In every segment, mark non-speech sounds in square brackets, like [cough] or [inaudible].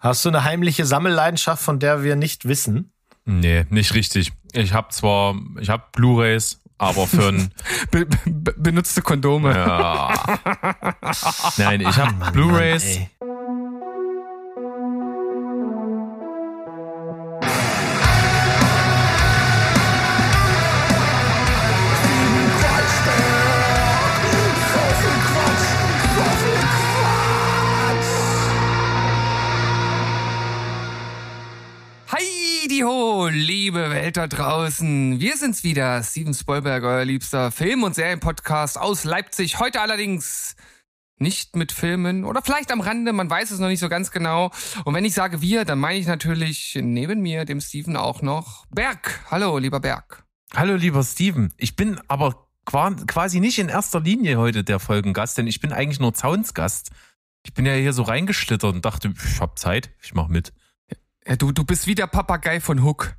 Hast du eine heimliche Sammelleidenschaft, von der wir nicht wissen? Nee, nicht richtig. Ich habe zwar, ich habe Blu-rays, aber für ein [laughs] Be be benutzte Kondome. ja. [laughs] Nein, ich habe Blu-rays. Welt da draußen. Wir sind's wieder, Steven Spielberg, euer liebster Film- und Serienpodcast aus Leipzig. Heute allerdings nicht mit Filmen oder vielleicht am Rande, man weiß es noch nicht so ganz genau. Und wenn ich sage wir, dann meine ich natürlich neben mir, dem Steven auch noch Berg. Hallo, lieber Berg. Hallo, lieber Steven. Ich bin aber qua- quasi nicht in erster Linie heute der Folgengast, denn ich bin eigentlich nur Zaunsgast. Ich bin ja hier so reingeschlittert und dachte, ich hab Zeit, ich mach mit. Ja, du, du bist wie der Papagei von Hook.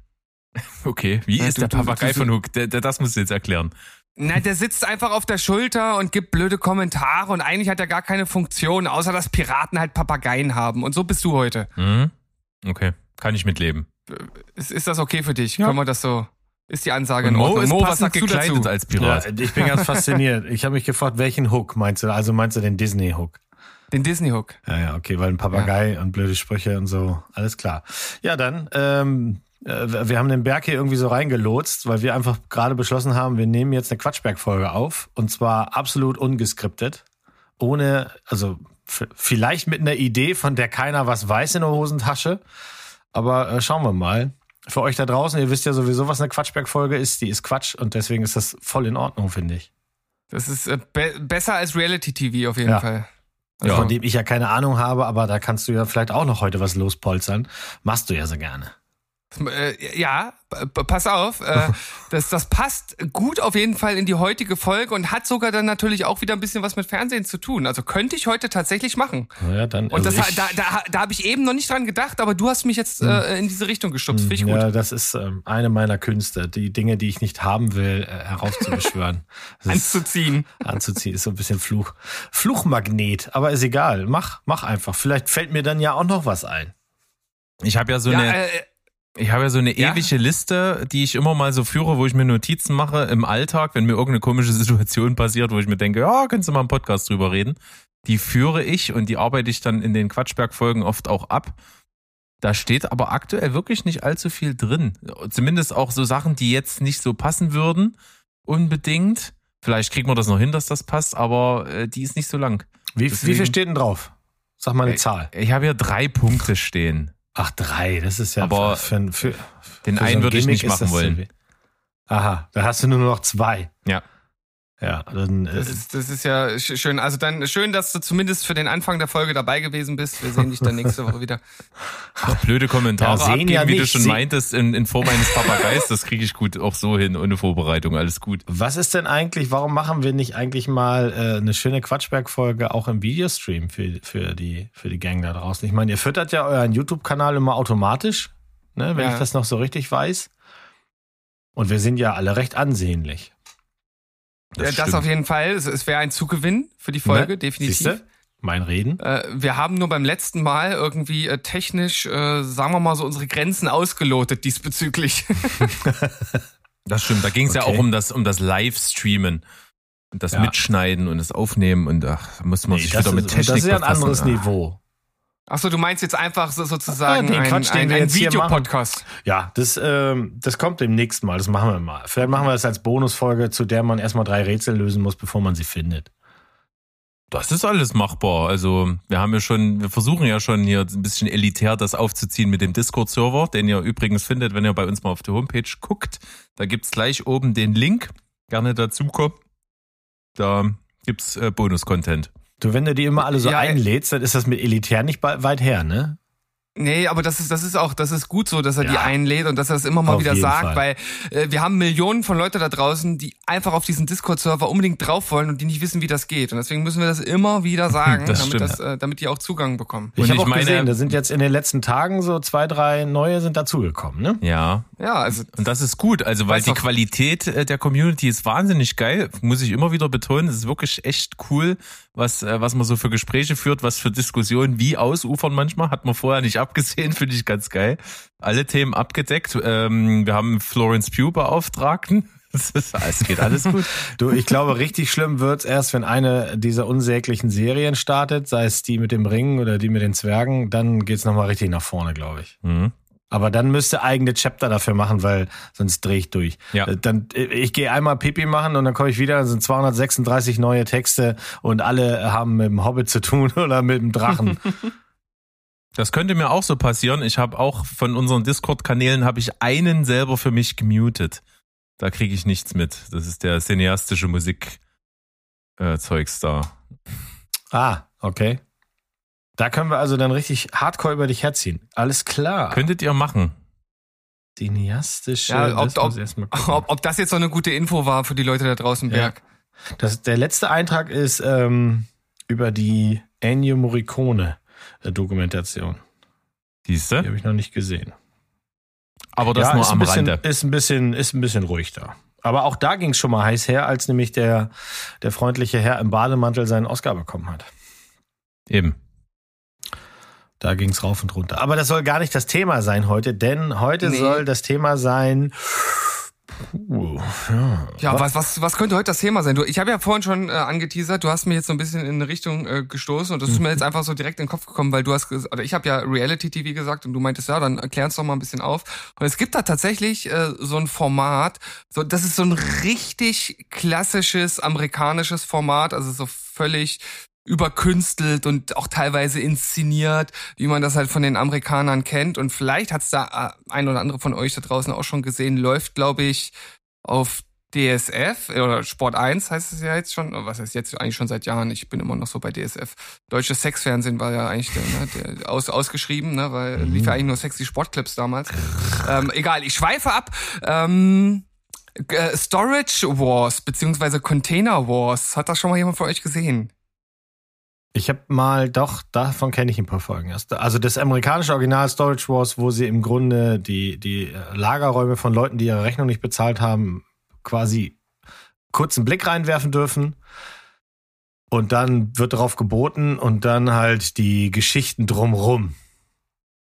[laughs] Okay, wie Ja, ist du- der du- Papagei du- von Hook? Der, der, das musst du jetzt erklären. Na, der sitzt einfach auf der Schulter und gibt blöde Kommentare und eigentlich hat er gar keine Funktion, außer dass Piraten halt Papageien haben. Und so bist du heute. Mhm. Okay, kann ich mitleben. Ist, ist das okay für dich? Ja. Können wir das so? Ist die Ansage Und in Mo Ordnung? ist Mo, was sagst du gekleidet dazu? als Ja, Pirat. ich bin ganz fasziniert. Ich habe mich gefragt, welchen Hook meinst du? Also meinst du den Disney-Hook? Den Disney-Hook. Ja, ja, okay, weil ein Papagei und blöde Sprüche und so, alles klar. Ja, dann, ähm, äh, wir haben den Berg hier irgendwie so reingelotst, weil wir einfach gerade beschlossen haben, wir nehmen jetzt eine Quatschberg-Folge auf und zwar absolut ungeskriptet, ohne, also vielleicht mit einer Idee, von der keiner was weiß in der Hosentasche, aber äh, schauen wir mal. Für euch da draußen, ihr wisst ja sowieso, was eine Quatschberg-Folge ist, die ist Quatsch und deswegen ist das voll in Ordnung, finde ich. Das ist äh, be besser als Reality-TV auf jeden Ja. Fall. Ja. Von dem ich ja keine Ahnung habe, aber da kannst du ja vielleicht auch noch heute was lospolstern. Machst du ja so gerne. Äh, ja, pass auf. Äh, [laughs] das, das passt gut auf jeden Fall in die heutige Folge und hat sogar dann natürlich auch wieder ein bisschen was mit Fernsehen zu tun. Also könnte ich heute tatsächlich machen. Ja, dann, Und also das, ich- da, da, da habe ich eben noch nicht dran gedacht, aber du hast mich jetzt äh, in diese Richtung geschubst. Finde ich gut. Ja, das ist ähm, eine meiner Künste, die Dinge, die ich nicht haben will, äh, heraufzubeschwören. [laughs] Anzuziehen. anzuziehen ist so ein bisschen Fluch. Fluchmagnet, aber ist egal. Mach, mach einfach. Vielleicht fällt mir dann ja auch noch was ein. Ich habe ja so Ja, eine, äh, ich habe ja so eine Ja? ewige Liste, die ich immer mal so führe, wo ich mir Notizen mache im Alltag, wenn mir irgendeine komische [laughs] Situation passiert, wo ich mir denke, ja, kannst du mal im Podcast drüber reden. Die führe ich und die arbeite ich dann in den Quatschberg-Folgen oft auch ab. Da steht aber aktuell wirklich nicht allzu viel drin. Zumindest auch so Sachen, die jetzt nicht so passen würden, unbedingt. Vielleicht kriegen wir das noch hin, dass das passt, aber äh, die ist nicht so lang. Wie, Deswegen- wie viel steht denn drauf? Sag mal eine Äh, Zahl. Ich habe hier drei Punkte stehen. Ach, drei. Das ist ja aber für, für, für Den für so einen ein würde ich Gimmick nicht ist machen wollen. we- Aha, da hast du nur noch zwei. Ja. Ja, dann äh, Das ist, das ist ja sch- schön. Also dann schön, dass du zumindest für den Anfang der Folge dabei gewesen bist. Wir sehen dich dann nächste Woche wieder. Ach, blöde Kommentare Ja, sehen abgeben, ja wie du nicht. schon Sie- meintest, in, in Form eines Papageis. Das kriege ich gut auch so hin, ohne Vorbereitung. Alles gut. Was ist denn eigentlich, warum machen wir nicht eigentlich mal äh, eine schöne Quatschberg-Folge auch im Videostream für, für, die, für die Gang da draußen? Ich meine, ihr füttert ja euren YouTube-Kanal immer automatisch, ne, wenn Ja. ich das noch so richtig weiß. Und wir sind ja alle recht ansehnlich. Das, ja, das auf jeden Fall. Es, es wäre ein Zugewinn für die Folge, Ne? definitiv. Siehste? Mein Reden. Äh, wir haben nur beim letzten Mal irgendwie äh, technisch, äh, sagen wir mal so, unsere Grenzen ausgelotet diesbezüglich. [laughs] Das stimmt. Da ging es ja Okay. auch um das, um das Live-Streamen. Und das Ja. Mitschneiden und das Aufnehmen und ach, da muss man Nee, sich wieder mit ist, Technik das ist ja ein anderes Ah. Niveau. Achso, du meinst jetzt einfach so, sozusagen Ah, den ein, ein, ein Videopodcast. Ja, das, ähm, das kommt demnächst mal. Das machen wir mal. Vielleicht machen wir das als Bonusfolge, zu der man erstmal drei Rätsel lösen muss, bevor man sie findet. Das ist alles machbar. Also wir haben ja schon, wir versuchen ja schon hier ein bisschen elitär das aufzuziehen mit dem Discord-Server, den ihr übrigens findet, wenn ihr bei uns mal auf der Homepage guckt. Da gibt's gleich oben den Link. Gerne dazukommen. Da gibt's äh, Bonus-Content. Du, wenn du die immer alle so Ja, einlädst, dann ist das mit elitär nicht weit her, ne? Nee, aber das ist, das ist auch, das ist gut so, dass er die Ja. einlädt und dass er es immer mal Auf wieder sagt, Fall. weil äh, wir haben Millionen von Leute da draußen, die einfach auf diesen Discord-Server unbedingt drauf wollen und die nicht wissen, wie das geht. Und deswegen müssen wir das immer wieder [laughs] sagen, Das damit, stimmt. das, äh, damit die auch Zugang bekommen. Ich Und habe ich auch meine- gesehen, da sind jetzt in den letzten Tagen so zwei, drei neue sind dazugekommen, ne? Ja. Ja, also Und das ist gut, also weil die Qualität äh, der Community ist wahnsinnig geil, muss ich immer wieder betonen. Es ist wirklich echt cool, was, äh, was man so für Gespräche führt, was für Diskussionen wie ausufern manchmal. Hat man vorher nicht abgesehen, [laughs] finde ich ganz geil. Alle Themen abgedeckt. Ähm, wir haben Florence Pugh Beauftragten. [laughs] Es geht alles gut. [laughs] du, ich glaube, richtig schlimm wird's erst, wenn eine dieser unsäglichen Serien startet, sei es die mit dem Ring oder die mit den Zwergen, dann geht's nochmal richtig nach vorne, glaube ich. Mhm. Aber dann müsste eigene Chapter dafür machen, weil sonst drehe ich durch. Ja. Äh, dann, äh, ich gehe einmal Pipi machen und dann komme ich wieder, dann sind 236 neue Texte und alle haben mit dem Hobbit zu tun oder mit dem Drachen. Das könnte mir auch so passieren. Ich habe auch von unseren Discord-Kanälen habe ich einen selber für mich gemutet. Da kriege ich nichts mit. Das ist der cineastische Musik äh, Zeugs da. Ah, okay. Da können wir also dann richtig hardcore über dich herziehen. Alles klar. Könntet ihr machen. Cineastische. Ja, ob, ob, ob, ob, das jetzt so eine gute Info war für die Leute da draußen im ja. Berg. Das, der letzte Eintrag ist ähm, über die Ennio Morricone Dokumentation. Siehste? Die habe ich noch nicht gesehen. Aber das ja, nur am bisschen, Rande. Ist ein bisschen, ist ein bisschen ruhig da. Aber auch da ging es schon mal heiß her, als nämlich der, der freundliche Herr im Bademantel seinen Oscar bekommen hat. Eben. Da ging es rauf und runter. Aber das soll gar nicht das Thema sein heute, denn heute nee. soll das Thema sein. Puh, ja, ja was, was, was könnte heute das Thema sein? Du, ich habe ja vorhin schon äh, angeteasert, du hast mir jetzt so ein bisschen in eine Richtung äh, gestoßen und das ist mir jetzt einfach so direkt in den Kopf gekommen, weil du hast, oder ich habe ja Reality TV gesagt und du meintest, ja, dann erklär uns doch mal ein bisschen auf. Und es gibt da tatsächlich äh, so ein Format, so das ist so ein richtig klassisches amerikanisches Format, also so völlig überkünstelt und auch teilweise inszeniert, wie man das halt von den Amerikanern kennt. Und vielleicht hat's da äh, ein oder andere von euch da draußen auch schon gesehen, läuft, glaube ich, auf DSF oder Sport 1 heißt es ja jetzt schon, was heißt jetzt eigentlich schon seit Jahren, ich bin immer noch so bei DSF. Deutsches Sexfernsehen war ja eigentlich der, ne, der aus, ausgeschrieben, ne, weil mhm. lief ja eigentlich nur sexy Sportclips damals. [laughs] ähm, egal, ich schweife ab. Ähm, äh, Storage Wars beziehungsweise Container Wars, hat das schon mal jemand von euch gesehen? Ich habe mal, doch, davon kenne ich ein paar Folgen erst. Also das amerikanische Original Storage Wars, wo sie im Grunde die, die Lagerräume von Leuten, die ihre Rechnung nicht bezahlt haben, quasi kurzen Blick reinwerfen dürfen. Und dann wird darauf geboten und dann halt die Geschichten drumrum.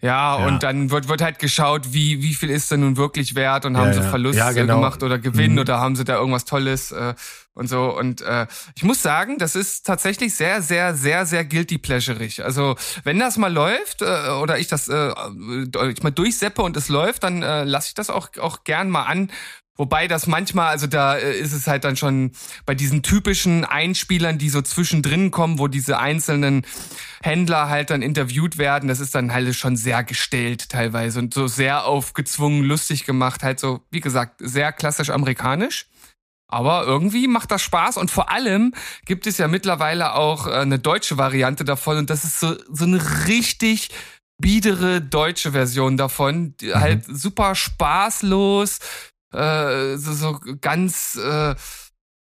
Ja, ja, und dann wird, wird halt geschaut, wie, wie viel ist denn nun wirklich wert und haben ja, sie Verlust ja, genau. gemacht oder Gewinn mhm. oder haben sie da irgendwas Tolles äh, und so. Und äh, ich muss sagen, das ist tatsächlich sehr, sehr, sehr, sehr guilty pleasureig. Also wenn das mal läuft äh, oder ich das äh, ich mal durchseppe und es läuft, dann äh, lasse ich das auch, auch gern mal an Wobei das manchmal, also da äh, ist es halt dann schon bei diesen typischen Einspielern, die so zwischendrin kommen, wo diese einzelnen Händler halt dann interviewt werden, das ist dann halt schon sehr gestellt teilweise und so sehr aufgezwungen, lustig gemacht, halt so, wie gesagt, sehr klassisch amerikanisch. Aber irgendwie macht das Spaß und vor allem gibt es ja mittlerweile auch äh, eine deutsche Variante davon und das ist so, so eine richtig biedere deutsche Version davon, die mhm. halt super spaßlos, äh, so, so ganz, äh,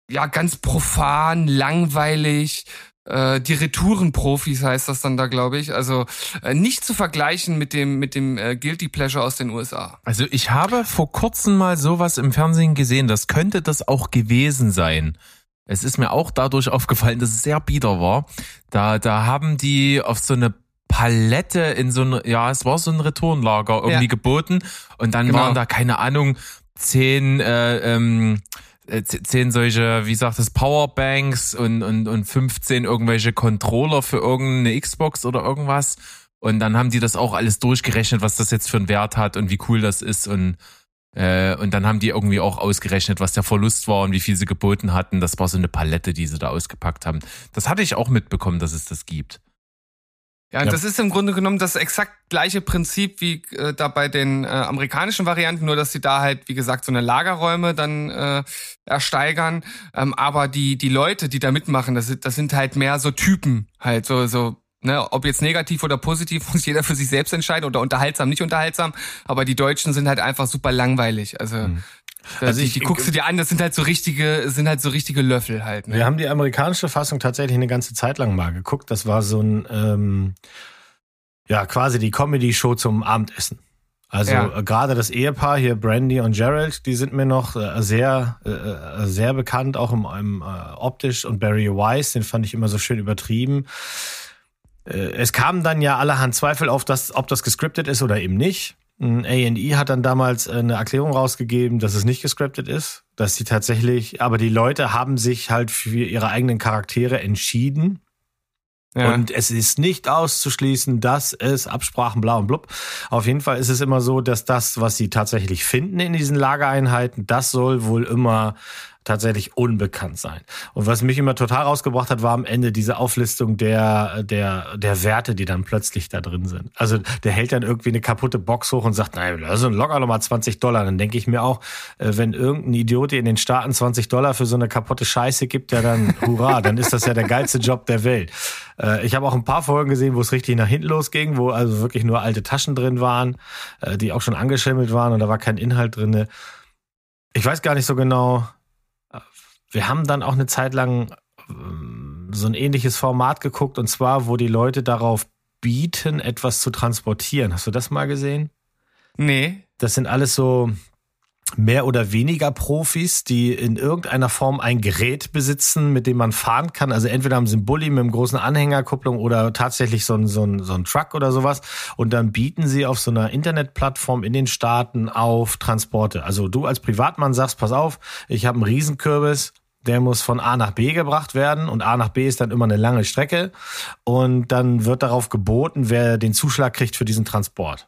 ja, ganz profan, langweilig. Äh, die Retourenprofis heißt das dann da, glaube ich. Also äh, nicht zu vergleichen mit dem mit dem äh, Guilty Pleasure aus den USA. Also ich habe vor kurzem mal sowas im Fernsehen gesehen. Das könnte das auch gewesen sein. Es ist mir auch dadurch aufgefallen, dass es sehr bieder war. Da da haben die auf so eine Palette in so ein, ja, es war so ein Retourenlager irgendwie ja. geboten und dann genau. waren da keine Ahnung zehn, äh, ähm, äh, zehn solche, wie sagt es, Powerbanks und, und, und 15 irgendwelche Controller für irgendeine Xbox oder irgendwas. Und dann haben die das auch alles durchgerechnet, was das jetzt für einen Wert hat und wie cool das ist und äh, und dann haben die irgendwie auch ausgerechnet, was der Verlust war und wie viel sie geboten hatten. Das war so eine Palette, die sie da ausgepackt haben. Das hatte ich auch mitbekommen, dass es das gibt. Ja, ja, das ist im Grunde genommen das exakt gleiche Prinzip wie äh, da bei den äh, amerikanischen Varianten, nur dass sie da halt, wie gesagt, so eine Lagerräume dann äh, ersteigern. Ähm, aber die, die Leute, die da mitmachen, das, das sind halt mehr so Typen, halt so, so Ne, ob jetzt negativ oder positiv, [laughs] muss jeder für sich selbst entscheiden oder unterhaltsam, nicht unterhaltsam. Aber die Deutschen sind halt einfach super langweilig. Also mhm. Also ich, die, die guckst du dir an, das sind halt so richtige, sind halt so richtige Löffel halt. Ne? Wir haben die amerikanische Fassung tatsächlich eine ganze Zeit lang mal geguckt. Das war so ein, ähm, ja, quasi die Comedy-Show zum Abendessen. Also ja. Äh, gerade das Ehepaar hier, Brandy und Gerald, die sind mir noch äh, sehr, äh, sehr bekannt, auch im, im optisch. Und Barry Weiss, den fand ich immer so schön übertrieben. Es kamen dann ja allerhand Zweifel auf das, ob das gescriptet ist oder eben nicht. A&E hat dann damals eine Erklärung rausgegeben, dass es nicht gescriptet ist, dass sie tatsächlich, aber die Leute haben sich halt für ihre eigenen Charaktere entschieden ja. Und es ist nicht auszuschließen, dass es Absprachen bla und blub. Auf jeden Fall ist es immer so, dass das, was sie tatsächlich finden in diesen Lagereinheiten, das soll wohl immer tatsächlich unbekannt sein. Und was mich immer total rausgebracht hat, war am Ende diese Auflistung der, der, der Werte, die dann plötzlich da drin sind. Also der hält dann irgendwie eine kaputte Box hoch und sagt, nein, das sind locker nochmal 20 Dollar. Dann denke ich mir auch, äh, wenn irgendein Idiot in den Staaten 20 Dollar für so eine kaputte Scheiße gibt, ja dann [laughs] hurra, dann ist das ja der geilste Job der Welt. Äh, ich habe auch ein paar Folgen gesehen, wo es richtig nach hinten losging, wo also wirklich nur alte Taschen drin waren, äh, die auch schon angeschimmelt waren und da war kein Inhalt drin. Ich weiß gar nicht so genau, wir haben dann auch eine Zeit lang ähm, so ein ähnliches Format geguckt und zwar, wo die Leute darauf bieten, etwas zu transportieren. Hast du das mal gesehen? Nee. Das sind alles so mehr oder weniger Profis, die in irgendeiner Form ein Gerät besitzen, mit dem man fahren kann. Also entweder haben sie einen Bulli mit einem großen Anhängerkupplung oder tatsächlich so ein, so ein, so ein Truck oder sowas. Und dann bieten sie auf so einer Internetplattform in den Staaten auf Transporte. Also du als Privatmann sagst, pass auf, ich habe einen Riesenkürbis, der muss von A nach B gebracht werden und A nach B ist dann immer eine lange Strecke und dann wird darauf geboten, wer den Zuschlag kriegt für diesen Transport.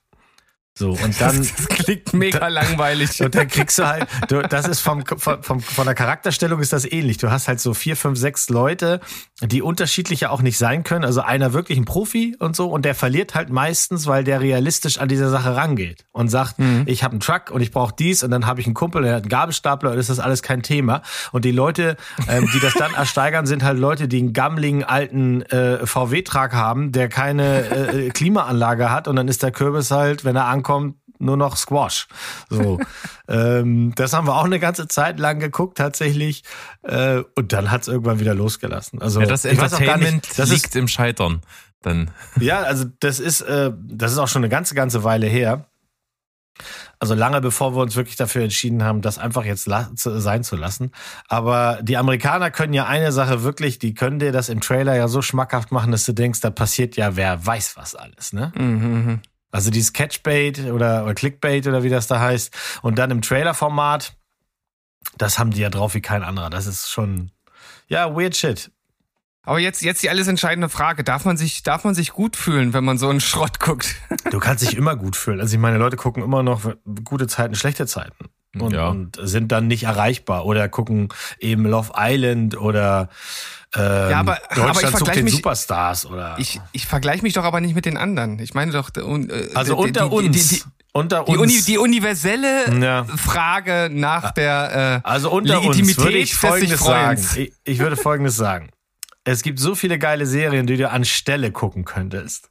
So, und dann. Das, klingt mega langweilig. [laughs] Und dann kriegst du halt, du, das ist vom, vom, vom, von der Charakterstellung ist das ähnlich. Du hast halt so vier, fünf, sechs Leute, die unterschiedlicher auch nicht sein können. Also einer wirklich ein Profi und so, und der verliert halt meistens, weil der realistisch an diese Sache rangeht und sagt, mhm. ich habe einen Truck und ich brauche dies und dann habe ich einen Kumpel, der hat einen Gabelstapler und ist das alles kein Thema. Und die Leute, ähm, die das dann [laughs] ersteigern, sind halt Leute, die einen gammligen alten äh, VW-Trag haben, der keine äh, Klimaanlage hat und dann ist der Kürbis halt, wenn er ankommt, kommt, nur noch Squash. So, [laughs] ähm, das haben wir auch eine ganze Zeit lang geguckt tatsächlich. Äh, und dann hat es irgendwann wieder losgelassen. Also ja, das Entertainment nicht, das liegt ist, im Scheitern. Dann. [laughs] Ja, also das ist äh, das ist auch schon eine ganze ganze Weile her. Also lange bevor wir uns wirklich dafür entschieden haben, das einfach jetzt sein zu lassen. Aber die Amerikaner können ja eine Sache wirklich, die können dir das im Trailer ja so schmackhaft machen, dass du denkst, da passiert ja wer weiß was alles, ne? Mhm. Also dieses Catchbait oder, oder Clickbait oder wie das da heißt. Und dann im Trailer-Format, das haben die ja drauf wie kein anderer. Das ist schon, ja, weird shit. Aber jetzt, jetzt die alles entscheidende Frage. Darf man sich, darf man sich gut fühlen, wenn man so einen Schrott guckt? Du kannst dich immer gut fühlen. Also ich meine, Leute gucken immer noch gute Zeiten, schlechte Zeiten. Und, ja. und sind dann nicht erreichbar oder gucken eben Love Island oder ähm, ja, aber, Deutschland aber ich sucht den mich, Superstars oder. Ich, ich vergleiche mich doch aber nicht mit den anderen. Ich meine doch. Äh, also die, unter die, uns. Die, unter uns. Uni, die universelle ja. Frage nach der äh, also unter Legitimität uns würde ich Folgendes sagen. Ich, ich würde Folgendes sagen. Es gibt so viele geile Serien, die du anstelle gucken könntest.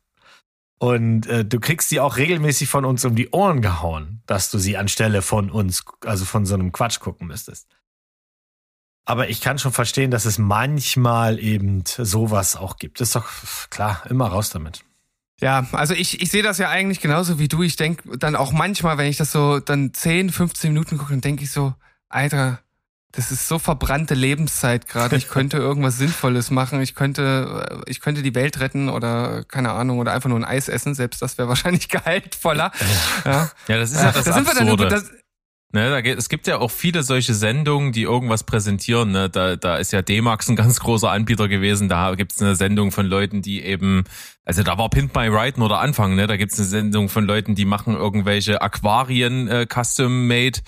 Und äh, du kriegst sie auch regelmäßig von uns um die Ohren gehauen, dass du sie anstelle von uns, also von so einem Quatsch gucken müsstest. Aber ich kann schon verstehen, dass es manchmal eben sowas auch gibt. Das ist doch klar, immer raus damit. Ja, also ich, ich sehe das ja eigentlich genauso wie du. Ich denke dann auch manchmal, wenn ich das so dann 10, 15 Minuten gucke, dann denke ich so, Alter, das ist so verbrannte Lebenszeit gerade. Ich könnte [laughs] irgendwas Sinnvolles machen. Ich könnte, ich könnte die Welt retten oder keine Ahnung oder einfach nur ein Eis essen. Selbst das wäre wahrscheinlich [laughs] gehaltvoller. Ja. ja, das ist ja das da Absurde. Sind wir dann, das, Ne, da geht, es gibt ja auch viele solche Sendungen, die irgendwas präsentieren. Ne? Da, da ist ja D-Max ein ganz großer Anbieter gewesen. Da gibt's eine Sendung von Leuten, die eben, also da war Pimp My Ride nur der Anfang. Ne? Da gibt's eine Sendung von Leuten, die machen irgendwelche Aquarien äh, custom-made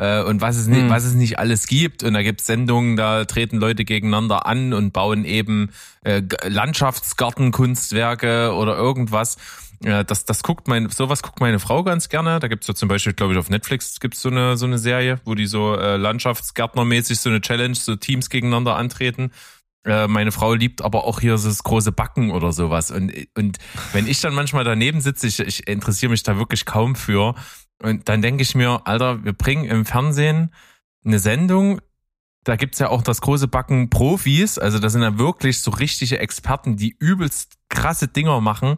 äh, und was es, nicht, hm. was es nicht alles gibt. Und da gibt's Sendungen, da treten Leute gegeneinander an und bauen eben äh, Landschaftsgartenkunstwerke oder irgendwas. Ja, das, das guckt mein, sowas guckt meine Frau ganz gerne. Da gibt's ja zum Beispiel, glaube ich, auf Netflix gibt's so eine, so eine Serie, wo die so äh, Landschaftsgärtnermäßig so eine Challenge, so Teams gegeneinander antreten. Äh, meine Frau liebt aber auch hier so das große Backen oder sowas. Und, und wenn ich dann manchmal daneben sitze, ich, ich interessiere mich da wirklich kaum für. Und dann denke ich mir, Alter, wir bringen im Fernsehen eine Sendung, da gibt's ja auch das große Backen Profis, also das sind ja wirklich so richtige Experten, die übelst krasse Dinger machen.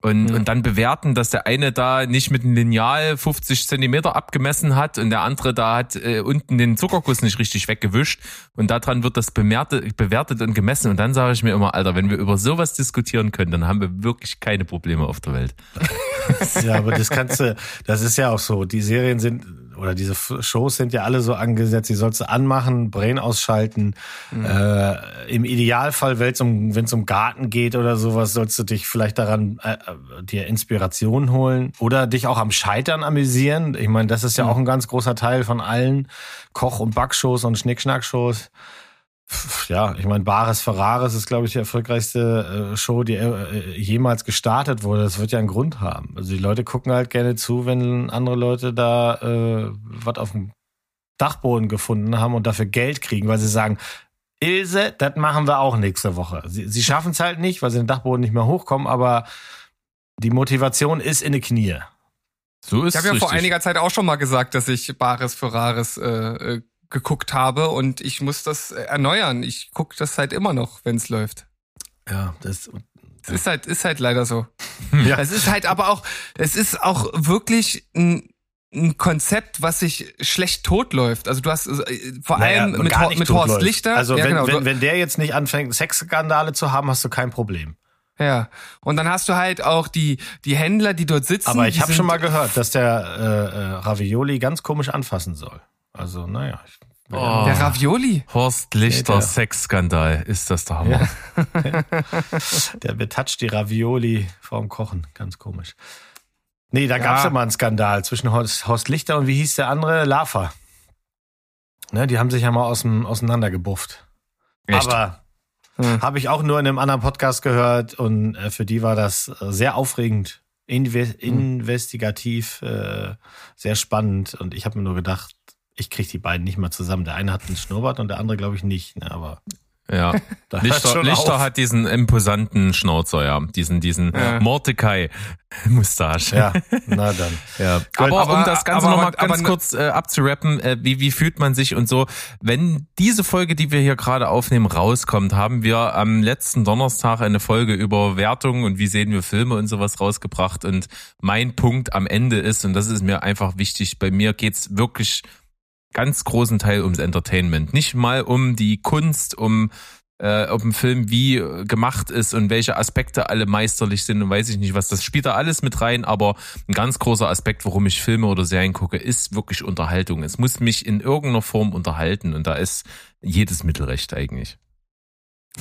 Und, mhm. und dann bewerten, dass der eine da nicht mit einem Lineal 50 Zentimeter abgemessen hat und der andere da hat äh, unten den Zuckerguss nicht richtig weggewischt und daran wird das bemertet, bewertet und gemessen und dann sage ich mir immer, Alter, wenn wir über sowas diskutieren können, dann haben wir wirklich keine Probleme auf der Welt. ja, aber das kannst du, das ist ja auch so, die Serien sind oder diese Shows sind ja alle so angesetzt, die sollst du anmachen, Brain ausschalten. Mhm. Äh, Im Idealfall, wenn es um, wenn's um Garten geht oder sowas, sollst du dich vielleicht daran äh, äh, dir Inspiration holen oder dich auch am Scheitern amüsieren. Ich meine, das ist ja mhm. auch ein ganz großer Teil von allen Koch- und Backshows und Schnickschnack-Shows ja, ich meine, Bares Ferraris ist, glaube ich, die erfolgreichste äh, Show, die äh, jemals gestartet wurde. Das wird ja einen Grund haben. Also die Leute gucken halt gerne zu, wenn andere Leute da äh, was auf dem Dachboden gefunden haben und dafür Geld kriegen, weil sie sagen, Ilse, das machen wir auch nächste Woche. Sie, sie schaffen es halt nicht, weil sie den Dachboden nicht mehr hochkommen, aber die Motivation ist in die Knie. So ist ich habe ja vor einiger Zeit auch schon mal gesagt, dass ich Bares Ferraris äh, äh geguckt habe und ich muss das erneuern. Ich gucke das halt immer noch, wenn es läuft. Ja, das es ist halt, ist halt leider so. Ja. Es ist halt aber auch, es ist auch wirklich ein, ein Konzept, was sich schlecht totläuft. Also du hast äh, vor naja, allem mit, mit Horst Lichter. Also ja, wenn, genau. wenn, wenn der jetzt nicht anfängt, Sexskandale zu haben, hast du kein Problem. Ja, und dann hast du halt auch die die Händler, die dort sitzen. Aber ich habe schon mal gehört, dass der äh, äh, Ravioli ganz komisch anfassen soll. Also, naja. Oh, der Ravioli. Horst Lichter ja, Sexskandal. Ist das der Hammer. Ja. [laughs] der betatscht die Ravioli vorm Kochen. Ganz komisch. Nee, da ja. gab's ja mal einen Skandal zwischen Horst, Horst Lichter und wie hieß der andere? Lava. Ne, die haben sich ja mal aus dem, auseinandergebufft. Echt? Aber hm. habe ich auch nur in einem anderen Podcast gehört und äh, für die war das äh, sehr aufregend, inve hm. investigativ, äh, sehr spannend und ich habe mir nur gedacht, ich kriege die beiden nicht mal zusammen. Der eine hat einen Schnurrbart und der andere, glaube ich, nicht. Ne? Aber ja, [laughs] Lichter, Lichter hat diesen imposanten Schnauzer, ja, diesen diesen ja. Mordecai-Mustache. [laughs] Ja, na dann. [laughs] ja. Aber, aber um das Ganze nochmal ganz aber, kurz äh, abzurappen, äh, wie, wie fühlt man sich und so, wenn diese Folge, die wir hier gerade aufnehmen, rauskommt, haben wir am letzten Donnerstag eine Folge über Wertung und wie sehen wir Filme und sowas rausgebracht und mein Punkt am Ende ist, und das ist mir einfach wichtig, bei mir geht's wirklich ganz großen Teil ums Entertainment. Nicht mal um die Kunst, um äh, ob ein Film wie gemacht ist und welche Aspekte alle meisterlich sind und weiß ich nicht was. Das spielt da alles mit rein, aber ein ganz großer Aspekt, warum ich Filme oder Serien gucke, ist wirklich Unterhaltung. Es muss mich in irgendeiner Form unterhalten und da ist jedes Mittelrecht eigentlich.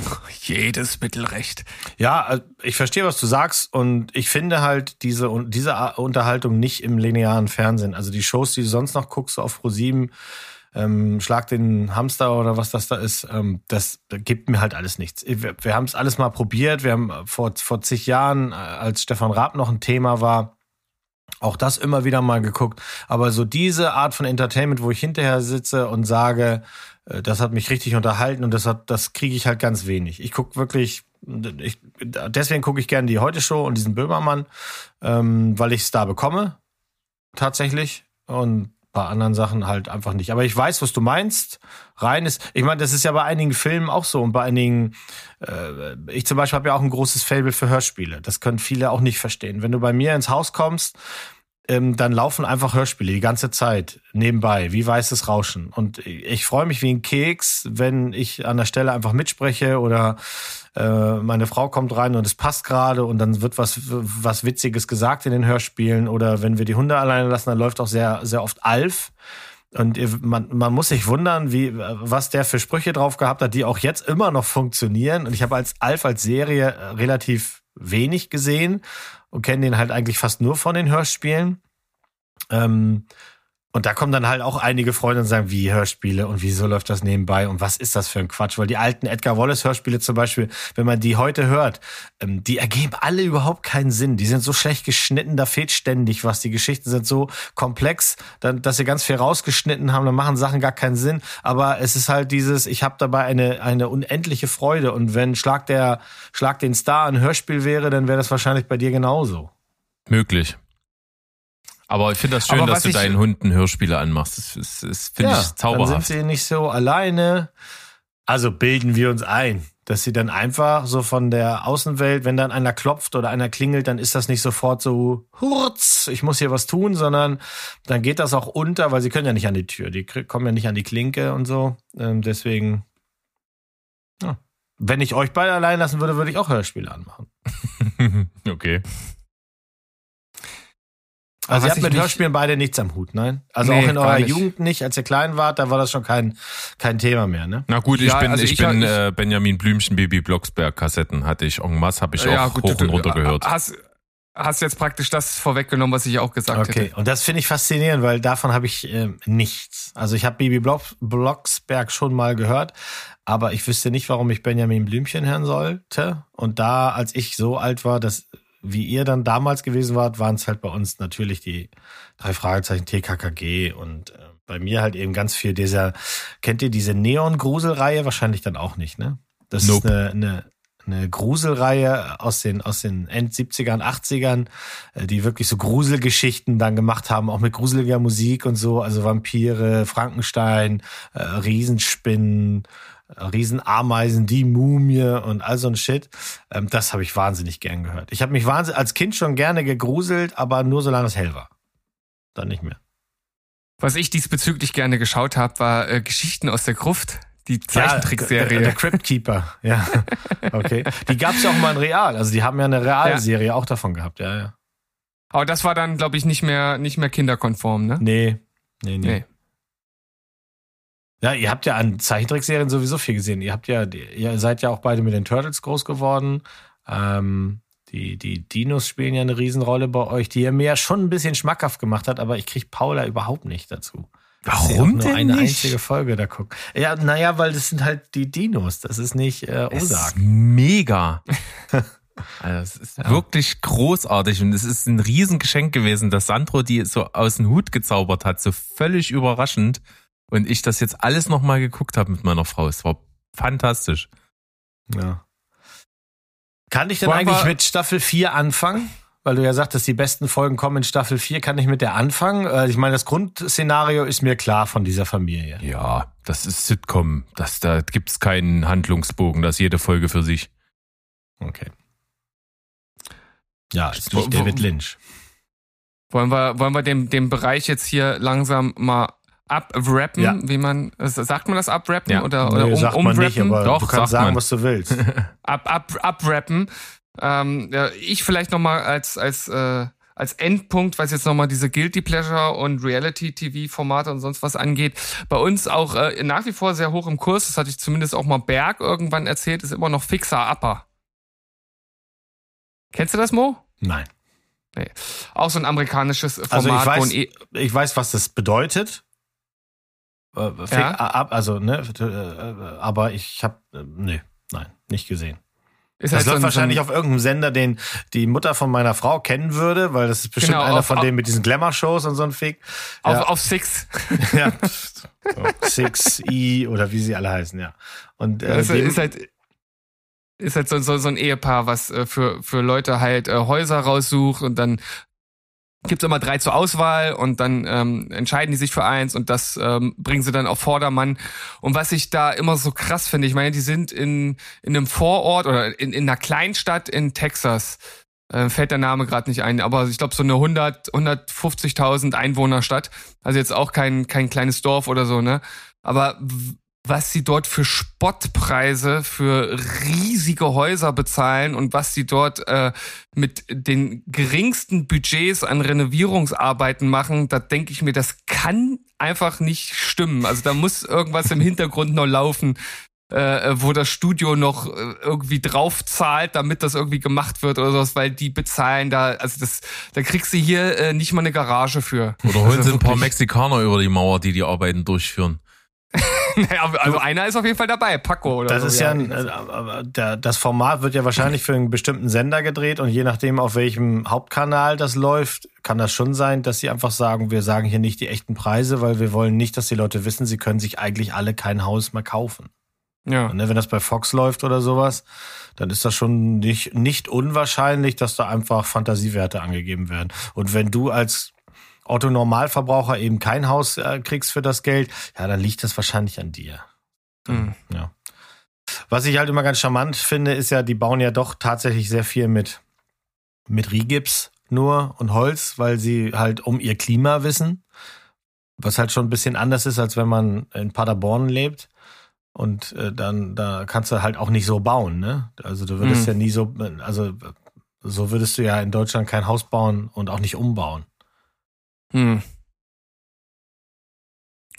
[laughs] Jedes Mittelrecht. Ja, äh, ich verstehe, was du sagst und ich finde halt diese, diese Unterhaltung nicht im linearen Fernsehen. Also die Shows, die du sonst noch guckst auf Pro7, ähm, Schlag den Hamster oder was das da ist, ähm, das gibt mir halt alles nichts. Wir, wir haben es alles mal probiert. Wir haben vor, vor zig Jahren, äh, als Stefan Raab noch ein Thema war, auch das immer wieder mal geguckt. Aber so diese Art von Entertainment, wo ich hinterher sitze und sage, äh, das hat mich richtig unterhalten und das hat, das kriege ich halt ganz wenig. Ich gucke wirklich, ich, deswegen gucke ich gerne die Heute Show und diesen Böhmermann, ähm, weil ich es da bekomme, tatsächlich. Und bei anderen Sachen halt einfach nicht. Aber ich weiß, was du meinst. Rein ist, ich meine, das ist ja bei einigen Filmen auch so und bei einigen, äh, ich zum Beispiel habe ja auch ein großes Fable für Hörspiele. Das können viele auch nicht verstehen. Wenn du bei mir ins Haus kommst, ähm, dann laufen einfach Hörspiele die ganze Zeit nebenbei, wie weißes Rauschen. Und ich freue mich wie ein Keks, wenn ich an der Stelle einfach mitspreche oder äh, meine Frau kommt rein und es passt gerade und dann wird was, was Witziges gesagt in den Hörspielen. Oder wenn wir die Hunde alleine lassen, dann läuft auch sehr, sehr oft Alf. Und man, man muss sich wundern, wie, was der für Sprüche drauf gehabt hat, die auch jetzt immer noch funktionieren. Und ich habe als Alf als Serie relativ wenig gesehen und kenne den halt eigentlich fast nur von den Hörspielen. Ähm, und da kommen dann halt auch einige Freunde und sagen, wie Hörspiele und wieso läuft das nebenbei und was ist das für ein Quatsch? Weil die alten Edgar Wallace Hörspiele zum Beispiel, wenn man die heute hört, ähm, die ergeben alle überhaupt keinen Sinn. Die sind so schlecht geschnitten, da fehlt ständig was. Die Geschichten sind so komplex, dass sie ganz viel rausgeschnitten haben, dann machen Sachen gar keinen Sinn. Aber es ist halt dieses, ich habe dabei eine, eine unendliche Freude. Und wenn Schlag der, Schlag den Star ein Hörspiel wäre, dann wäre das wahrscheinlich bei dir genauso. Möglich. Aber ich finde das schön, dass du deinen Hunden Hörspiele anmachst. Das, das, das finde ja, ich zauberhaft. Dann sind sie nicht so alleine. Also bilden wir uns ein. dass sie dann einfach so von der Außenwelt, wenn dann einer klopft oder einer klingelt, dann ist das nicht sofort so, hurz, ich muss hier was tun, sondern dann geht das auch unter, weil sie können ja nicht an die Tür, die kommen ja nicht an die Klinke und so. Ähm, deswegen, ja. wenn ich euch beide allein lassen würde, würde ich auch Hörspiele anmachen. [laughs] okay. Also ihr habt mit Hörspielen beide nichts am Hut, nein? Also nee, auch in eurer Jugend nicht, als ihr klein wart, da war das schon kein, kein Thema mehr, ne? Na gut, ich ja, bin, also ich, ich bin äh, Benjamin Blümchen, Baby Blocksberg Kassetten hatte ich en masse, habe ich ja, auch gut, hoch und runter gehört. Hast, hast jetzt praktisch das vorweggenommen, was ich auch gesagt okay. hätte. Okay, und das finde ich faszinierend, weil davon habe ich äh, nichts. Also ich habe Baby Blocksberg schon mal gehört, aber ich wüsste nicht, warum ich Benjamin Blümchen hören sollte. Und da, als ich so alt war, das wie ihr dann damals gewesen wart, waren es halt bei uns natürlich die drei Fragezeichen TKKG und äh, bei mir halt eben ganz viel dieser, kennt ihr diese Neon-Grusel-Reihe? Wahrscheinlich dann auch nicht, ne? Das nope. ist eine, eine, eine Gruselreihe aus den, aus den End 70ern, 80ern, äh, die wirklich so Gruselgeschichten dann gemacht haben, auch mit gruseliger Musik und so, also Vampire, Frankenstein, äh, Riesenspinnen, Riesenameisen, die Mumie und all so ein Shit. Ähm, das habe ich wahnsinnig gern gehört. Ich habe mich wahnsinnig, als Kind schon gerne gegruselt, aber nur solange es hell war. Dann nicht mehr. Was ich diesbezüglich gerne geschaut habe, war äh, Geschichten aus der Gruft. Die Zeichentrickserie. Ja, der, der Crypt Keeper, ja. [laughs] Okay. Die gab es ja auch mal in Real. Also die haben ja eine Realserie ja. auch davon gehabt, ja, ja. Aber das war dann, glaube ich, nicht mehr, nicht mehr kinderkonform, ne? Nee. Nee, nee. nee. Ja, ihr habt ja an Zeichentrickserien sowieso viel gesehen. Ihr habt ja, ihr seid ja auch beide mit den Turtles groß geworden. Ähm, die, die Dinos spielen ja eine Riesenrolle bei euch, die ihr mir ja schon ein bisschen schmackhaft gemacht hat, aber ich krieg Paula überhaupt nicht dazu. Warum nur eine nicht? einzige Folge da gucken. Ja, naja, weil das sind halt die Dinos. Das ist nicht äh, Ozark. mega. [laughs] Also es ist ja. wirklich großartig und es ist ein Riesengeschenk gewesen, dass Sandro die so aus dem Hut gezaubert hat, so völlig überraschend und ich das jetzt alles nochmal geguckt habe mit meiner Frau. Es war fantastisch. Ja. Kann ich denn Wollen eigentlich mit Staffel 4 anfangen? Weil du ja sagtest, die besten Folgen kommen in Staffel 4. Kann ich mit der anfangen? Äh, ich meine, das Grundszenario ist mir klar von dieser Familie. Ja, das ist Sitcom. Das, da gibt's keinen Handlungsbogen. Das ist jede Folge für sich. Okay. Ja, ist nicht David Lynch. Wollen wir, wollen wir den, den Bereich jetzt hier langsam mal abrappen, ja. wie man, sagt man das abrappen ja. oder, oder nee, um, sagt man nicht, aber Doch, du kannst sagen, man. was du willst. [laughs] ab, ab, abrappen. Ähm, ja, ich vielleicht nochmal als, als, äh, als Endpunkt, was jetzt nochmal diese Guilty Pleasure und Reality-TV-Formate und sonst was angeht, bei uns auch äh, nach wie vor sehr hoch im Kurs, das hatte ich zumindest auch mal Berg irgendwann erzählt, ist immer noch Fixer Upper. Kennst du das, Mo? Nein. Nee. Auch so ein amerikanisches Format. Also ich weiß, e ich weiß, was das bedeutet. Äh, ja. ab, also, ne, äh, aber ich habe, äh, nee, nein, nicht gesehen. Ist das halt läuft so wahrscheinlich so auf irgendeinem Sender, den die Mutter von meiner Frau kennen würde, weil das ist bestimmt genau, einer auf, von denen mit diesen Glamour-Shows und so ein Fick. Ja. Auf, auf Six. ja. So, Six, E oder wie sie alle heißen, ja. Und äh, das ist halt ist halt so, so, so ein Ehepaar, was äh, für, für Leute halt äh, Häuser raussucht und dann gibt es immer drei zur Auswahl und dann ähm, entscheiden die sich für eins und das ähm, bringen sie dann auf Vordermann. Und was ich da immer so krass finde, ich meine, die sind in, in einem Vorort oder in, in einer Kleinstadt in Texas. Äh, fällt der Name gerade nicht ein, aber ich glaube so eine 100, 150.000 Einwohnerstadt. Also jetzt auch kein, kein kleines Dorf oder so, ne? Aber was sie dort für Spottpreise für riesige Häuser bezahlen und was sie dort äh, mit den geringsten Budgets an Renovierungsarbeiten machen, da denke ich mir, das kann einfach nicht stimmen. Also da muss irgendwas im Hintergrund noch laufen, äh, wo das Studio noch äh, irgendwie drauf zahlt, damit das irgendwie gemacht wird oder sowas, weil die bezahlen da, also das, da kriegst du hier äh, nicht mal eine Garage für. Oder holen also sie ein paar Mexikaner über die Mauer, die die Arbeiten durchführen. [laughs] also einer ist auf jeden Fall dabei, Paco oder Das so, ist ja, ein, äh, das Format wird ja wahrscheinlich für einen bestimmten Sender gedreht und je nachdem, auf welchem Hauptkanal das läuft, kann das schon sein, dass sie einfach sagen, wir sagen hier nicht die echten Preise, weil wir wollen nicht, dass die Leute wissen, sie können sich eigentlich alle kein Haus mehr kaufen. Ja. Und, ne, wenn das bei Fox läuft oder sowas, dann ist das schon nicht, nicht unwahrscheinlich, dass da einfach Fantasiewerte angegeben werden. Und wenn du als Otto Normalverbraucher eben kein Haus äh, kriegst für das Geld, ja, dann liegt das wahrscheinlich an dir. Mhm. Ja. Was ich halt immer ganz charmant finde, ist ja, die bauen ja doch tatsächlich sehr viel mit, mit Rigips nur und Holz, weil sie halt um ihr Klima wissen. Was halt schon ein bisschen anders ist, als wenn man in Paderborn lebt. Und äh, dann, da kannst du halt auch nicht so bauen, ne? Also du würdest Mhm. ja nie so, also so würdest du ja in Deutschland kein Haus bauen und auch nicht umbauen. Hm.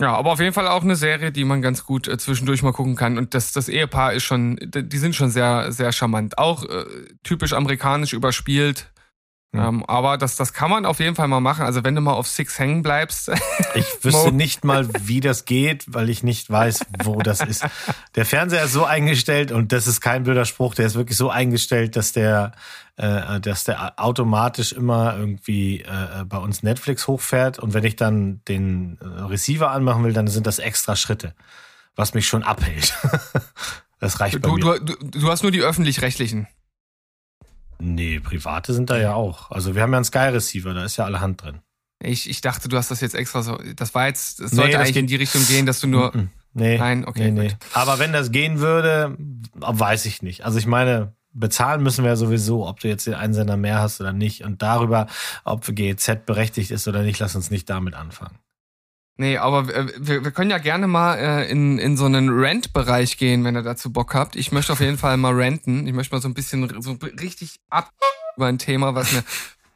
Ja, aber auf jeden Fall auch eine Serie, die man ganz gut äh, zwischendurch mal gucken kann. Und das, das Ehepaar ist schon, die sind schon sehr, sehr charmant. Auch äh, typisch amerikanisch überspielt. Mhm. Ähm, aber das, das kann man auf jeden Fall mal machen. Also wenn du mal auf Six hängen bleibst. [laughs] Ich wüsste nicht mal, wie das geht, weil ich nicht weiß, wo das ist. [laughs] Der Fernseher ist so eingestellt und das ist kein blöder Spruch, der ist wirklich so eingestellt, dass der, äh, dass der automatisch immer irgendwie äh, bei uns Netflix hochfährt und wenn ich dann den äh, Receiver anmachen will, dann sind das extra Schritte, was mich schon abhält. [laughs] das reicht bei du, mir. du, du, du hast nur die öffentlich-rechtlichen. Nee, private sind da ja auch. Also wir haben ja einen Sky Receiver, da ist ja alle Hand drin. Ich, ich dachte, du hast das jetzt extra so. Das war jetzt, es Nee, sollte das eigentlich in die Richtung gehen, dass du nur. Mm-mm. Nee. Nein, okay, Nee, nee. Aber wenn das gehen würde, weiß ich nicht. Also ich meine, bezahlen müssen wir ja sowieso, ob du jetzt den Einsender mehr hast oder nicht. Und darüber, ob GEZ berechtigt ist oder nicht, lass uns nicht damit anfangen. Nee, aber äh, wir, wir können ja gerne mal äh, in, in so einen Rant-Bereich gehen, wenn ihr dazu Bock habt. Ich möchte auf jeden Fall mal ranten. Ich möchte mal so ein bisschen so richtig ab über ein Thema, was mir,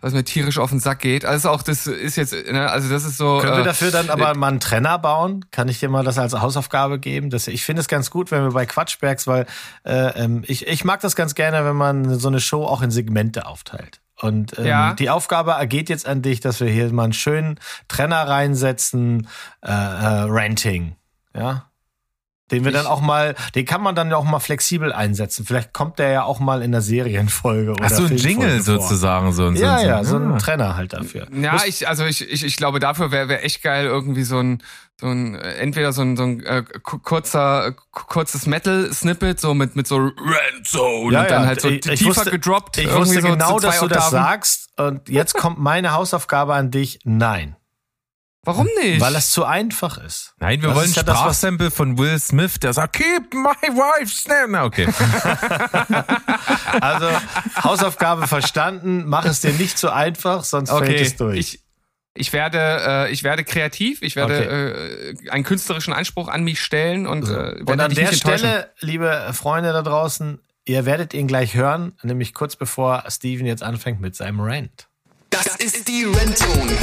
was mir tierisch auf den Sack geht. Also auch das ist jetzt, ne, also das ist so. Können wir äh, dafür dann aber mal einen Trenner bauen? Kann ich dir mal das als Hausaufgabe geben? Das, ich finde es ganz gut, wenn wir bei Quatschbergs, weil äh, ähm, ich, ich mag das ganz gerne, wenn man so eine Show auch in Segmente aufteilt. Und ähm, Ja. die Aufgabe ergeht jetzt an dich, dass wir hier mal einen schönen Trenner reinsetzen, äh, äh, Ranting. Ja. Den wir Ich- dann auch mal, den kann man dann ja auch mal flexibel einsetzen. Vielleicht kommt der ja auch mal in der Serienfolge oder Ach so, ein Jingle vor. sozusagen. So, ein- so, Ja, ein- ja, so ein Ah. Trenner halt dafür. Ja, Muss- ich, also ich, ich, ich glaube, dafür wäre wär echt geil, irgendwie so ein, so ein, äh, entweder so ein, so ein äh, ku- kurzer, ku- kurzes Metal-Snippet, so mit, mit so Zone Ja, und dann ja, halt so ich- tiefer wusste- gedroppt. Ich wusste so genau, dass du das Oktaven. sagst. Und jetzt kommt meine Hausaufgabe an dich. Nein. Warum nicht? Weil das zu einfach ist. Nein, wir Das wollen ist ja Sprachsample von Will Smith, der sagt, keep my wife snap. Na, okay. [laughs] Also, Hausaufgabe verstanden. Mach es dir nicht zu einfach, sonst fällt okay, es durch. ich, ich werde, äh, ich werde kreativ, ich werde äh, einen künstlerischen Anspruch an mich stellen und, So. äh, Und an der. Stelle, liebe Freunde da draußen, ihr werdet ihn gleich hören, nämlich kurz bevor Steven jetzt anfängt mit seinem Rant. Das ist die Rentzone.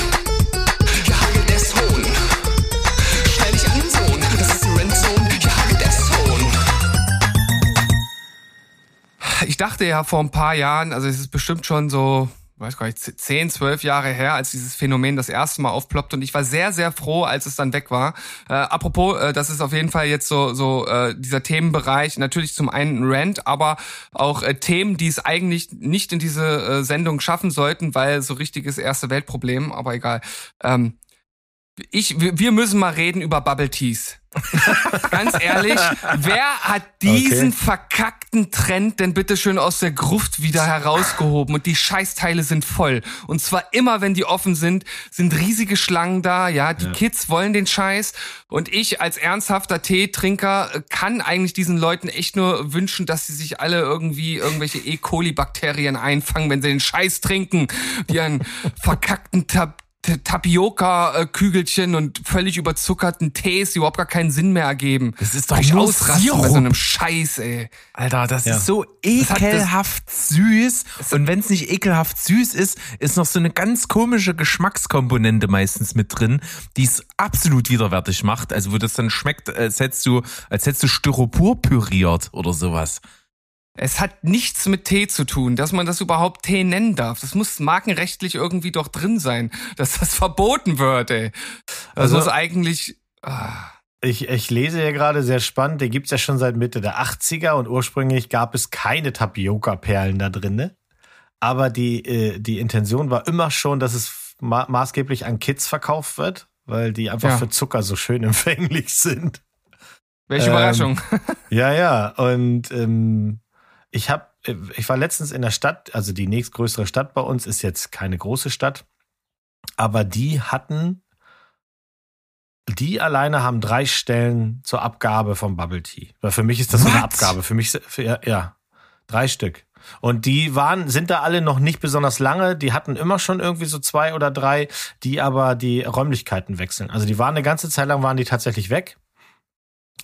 Ich dachte ja vor ein paar Jahren, also es ist bestimmt schon so, weiß gar nicht, 10, 12 Jahre her, als dieses Phänomen das erste Mal aufploppt und ich war sehr, sehr froh, als es dann weg war. Äh, apropos, äh, das ist auf jeden Fall jetzt so, so äh, dieser Themenbereich, natürlich zum einen ein Rant, aber auch äh, Themen, die es eigentlich nicht in diese äh, Sendung schaffen sollten, weil so richtiges erste Weltproblem, aber egal. Ähm, ich, wir müssen mal reden über Bubble Teas. [laughs] Ganz ehrlich, wer hat diesen Okay. verkackten Trend denn bitte schön aus der Gruft wieder herausgehoben und die Scheißteile sind voll. Und zwar immer, wenn die offen sind, sind riesige Schlangen da, ja, die Kids wollen den Scheiß und ich als ernsthafter Teetrinker kann eigentlich diesen Leuten echt nur wünschen, dass sie sich alle irgendwie irgendwelche E. coli-Bakterien einfangen, wenn sie den Scheiß trinken, die einen verkackten Tab Tapioca-Kügelchen und völlig überzuckerten Tees, die überhaupt gar keinen Sinn mehr ergeben. Das ist doch ich nur Sirup. bei so einem Scheiß, ey. Alter, das Ja. ist so hat das- ekelhaft süß. Und wenn es nicht ekelhaft süß ist, ist noch so eine ganz komische Geschmackskomponente meistens mit drin, die es absolut widerwärtig macht. Also wo das dann schmeckt, als hättest du, als hättest du Styropor püriert oder sowas. Es hat nichts mit Tee zu tun, dass man das überhaupt Tee nennen darf. Das muss markenrechtlich irgendwie doch drin sein, dass das [laughs] verboten wird, ey. Das Also- muss eigentlich. Ah. Ich, ich lese hier gerade sehr spannend, den gibt's ja schon seit Mitte der 80er und ursprünglich gab es keine Tapioca-Perlen da drinne. Aber die, äh, die Intention war immer schon, dass es ma maßgeblich an Kids verkauft wird, weil die einfach Ja. für Zucker so schön [laughs] empfänglich sind. Welche Ähm, Überraschung. Ja, ja. Und ähm, ich habe, ich war letztens in der Stadt, also die nächstgrößere Stadt bei uns ist jetzt keine große Stadt, aber die hatten die alleine haben drei Stellen zur Abgabe vom Bubble Tea. Weil für mich ist das so eine What? Abgabe. Für mich, für, ja, ja, drei Stück. Und die waren, sind da alle noch nicht besonders lange. Die hatten immer schon irgendwie so zwei oder drei, die aber die Räumlichkeiten wechseln. Also die waren eine ganze Zeit lang waren die tatsächlich weg.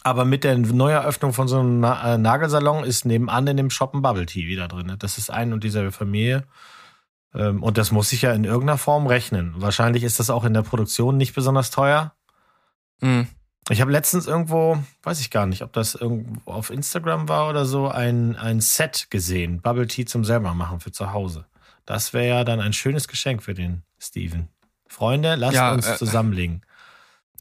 Aber mit der Neueröffnung von so einem Na äh, Nagelsalon ist nebenan in dem Shop ein Bubble Tea wieder drin. Das ist ein und dieselbe Familie. Ähm, und das muss sich ja in irgendeiner Form rechnen. Wahrscheinlich ist das auch in der Produktion nicht besonders teuer. Mhm. Ich habe letztens irgendwo, weiß ich gar nicht, ob das irgendwo auf Instagram war oder so, ein, ein Set gesehen. Bubble Tea zum selber machen für zu Hause. Das wäre ja dann ein schönes Geschenk für den Steven. Freunde, lasst Ja, uns äh, zusammenlegen.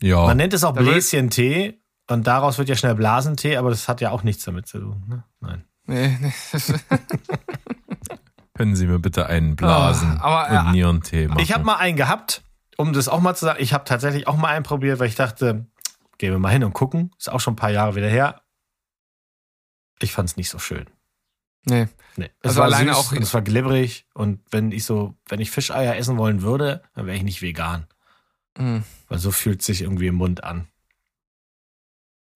Ja. Man nennt es auch Bläschentee und daraus wird ja schnell Blasentee, aber das hat ja auch nichts damit zu tun. Ne? Nein. Nee, nee. [laughs] Können Sie mir bitte einen Blasen Ah, aber, und äh, Nierentee machen? Ich habe mal einen gehabt, um das auch mal zu sagen. Ich habe tatsächlich auch mal einen probiert, weil ich dachte, gehen wir mal hin und gucken. Ist auch schon ein paar Jahre wieder her. Ich fand es nicht so schön. nee. Nee. Es Also war alleine süß auch- und es war glibberig und wenn ich so, wenn ich Fischeier essen wollen würde, dann wäre ich nicht vegan, Mhm. weil so fühlt es sich irgendwie im Mund an.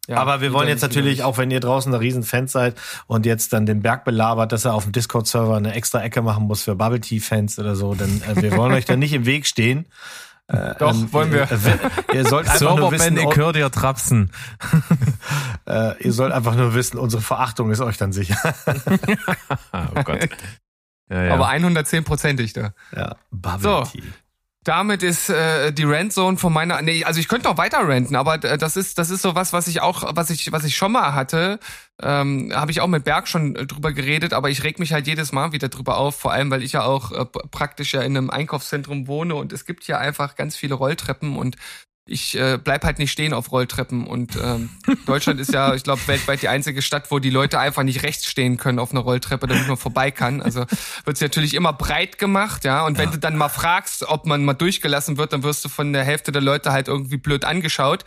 Ja, Aber wir wollen jetzt natürlich, auch wenn ihr draußen ein Riesenfans seid und jetzt dann den Berg belabert, dass er auf dem Discord-Server eine extra Ecke machen muss für Bubble Tea-Fans oder so, denn äh, wir wollen euch da nicht im Weg stehen. Äh, Doch, wollen wir. [laughs] Äh, ihr sollt einfach nur wissen, ich höre dir trapsen. [laughs] äh, ihr sollt einfach nur wissen, unsere Verachtung ist euch dann sicher. [laughs] Oh Gott. Ja, ja. Aber 110-prozentig da. ja, Bubble So. Tea. Damit ist äh, die Rantzone von meiner. Nee, also ich könnte noch weiter ranten, aber äh, das ist das ist so was, was ich auch, was ich was ich schon mal hatte. Ähm, Habe ich auch mit Berg schon äh, drüber geredet, aber ich reg mich halt jedes Mal wieder drüber auf, vor allem weil ich ja auch äh, praktisch ja in einem Einkaufszentrum wohne und es gibt hier einfach ganz viele Rolltreppen und ich äh, bleib halt nicht stehen auf Rolltreppen und ähm, [laughs] Deutschland ist ja, ich glaube, weltweit die einzige Stadt, wo die Leute einfach nicht rechts stehen können auf einer Rolltreppe, damit man vorbei kann. Also wird sie natürlich immer breit gemacht, ja. Und wenn du dann mal fragst, ob man mal durchgelassen wird, dann wirst du von der Hälfte der Leute halt irgendwie blöd angeschaut.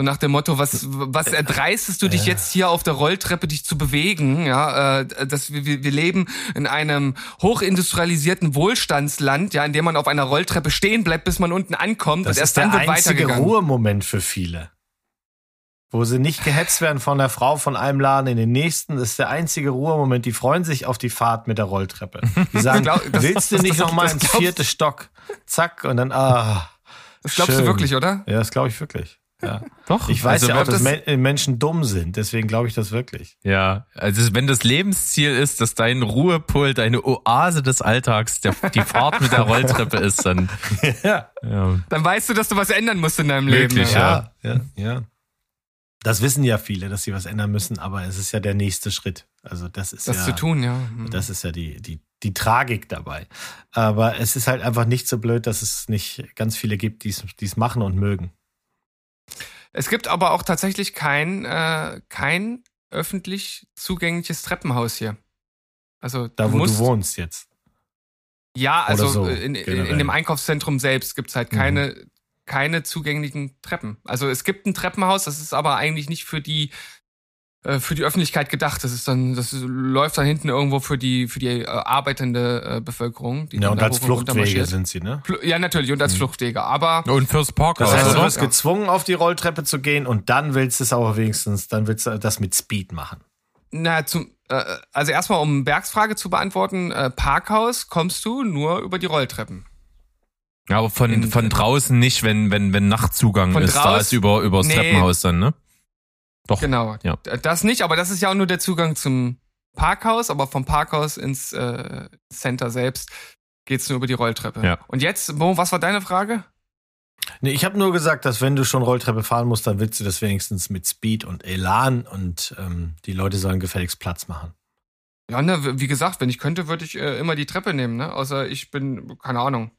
So nach dem Motto, was, was erdreistest du dich jetzt hier auf der Rolltreppe, dich zu bewegen? Ja, äh, das, wir, wir leben in einem hochindustrialisierten Wohlstandsland, ja, in dem man auf einer Rolltreppe stehen bleibt, bis man unten ankommt Das und ist erst dann der wird einzige. Ruhemoment für viele. Wo sie nicht gehetzt werden von der Frau von einem Laden in den nächsten, das ist der einzige Ruhemoment. Die freuen sich auf die Fahrt mit der Rolltreppe. [laughs] Die sagen, glaub- das- willst du nicht das- noch mal das ins vierte Stock? Zack, und dann, ah. Das glaubst du schön. wirklich, oder? Ja, das glaube ich wirklich. Ja. Doch. Ich weiß also, ja auch, dass das, Men Menschen dumm sind, deswegen glaube ich das wirklich. ja, also wenn das Lebensziel ist, dass dein Ruhepol, deine Oase des Alltags, der, die Fahrt mit der Rolltreppe [laughs] ist, dann Ja. ja, Dann weißt du, dass du was ändern musst in deinem Leben. Wirklich, ja. Ja, ja, ja. Das wissen ja viele, dass sie was ändern müssen, aber es ist ja der nächste Schritt. Also das ist Das ja, zu tun, ja. Hm. Das ist ja die, die, die Tragik dabei. Aber es ist halt einfach nicht so blöd, dass es nicht ganz viele gibt, die es die es machen und mögen. Es gibt aber auch tatsächlich kein, äh, kein öffentlich zugängliches Treppenhaus hier. Also Da, wo musst, du wohnst jetzt. Ja, also so, in, in, generell. in dem Einkaufszentrum selbst gibt's halt keine, keine zugänglichen Treppen. Also es gibt ein Treppenhaus, das ist aber eigentlich nicht für die äh, für die Öffentlichkeit gedacht. Das ist dann, das läuft dann hinten irgendwo für die für die äh, arbeitende äh, Bevölkerung. Die Ja, und da als Fluchtwege sind sie, ne? Fl- Ja, natürlich, und als Fluchtwege. Aber Und fürs Parkhaus, Das heißt, du oder? wirst Ja. gezwungen, auf die Rolltreppe zu gehen und dann willst du es aber wenigstens, dann willst du das mit Speed machen. Na, zum, äh, also erstmal, um Bergsfrage zu beantworten, äh, Parkhaus kommst du nur über die Rolltreppen. Ja, aber von, In- von draußen nicht, wenn, wenn, wenn Nachtzugang ist, da draußen- ist über, übers Nee. Treppenhaus dann, ne? Doch. Genau. Ja. Das nicht, aber das ist ja auch nur der Zugang zum Parkhaus, aber vom Parkhaus ins äh, Center selbst geht's nur über die Rolltreppe. Ja. Und jetzt, Mo, was war deine Frage? Nee, ich habe nur gesagt, dass wenn du schon Rolltreppe fahren musst, dann willst du das wenigstens mit Speed und Elan und ähm, die Leute sollen gefälligst Platz machen. Ja, ne, wie gesagt, wenn ich könnte, würde ich äh, immer die Treppe nehmen, ne? Außer ich bin, keine Ahnung,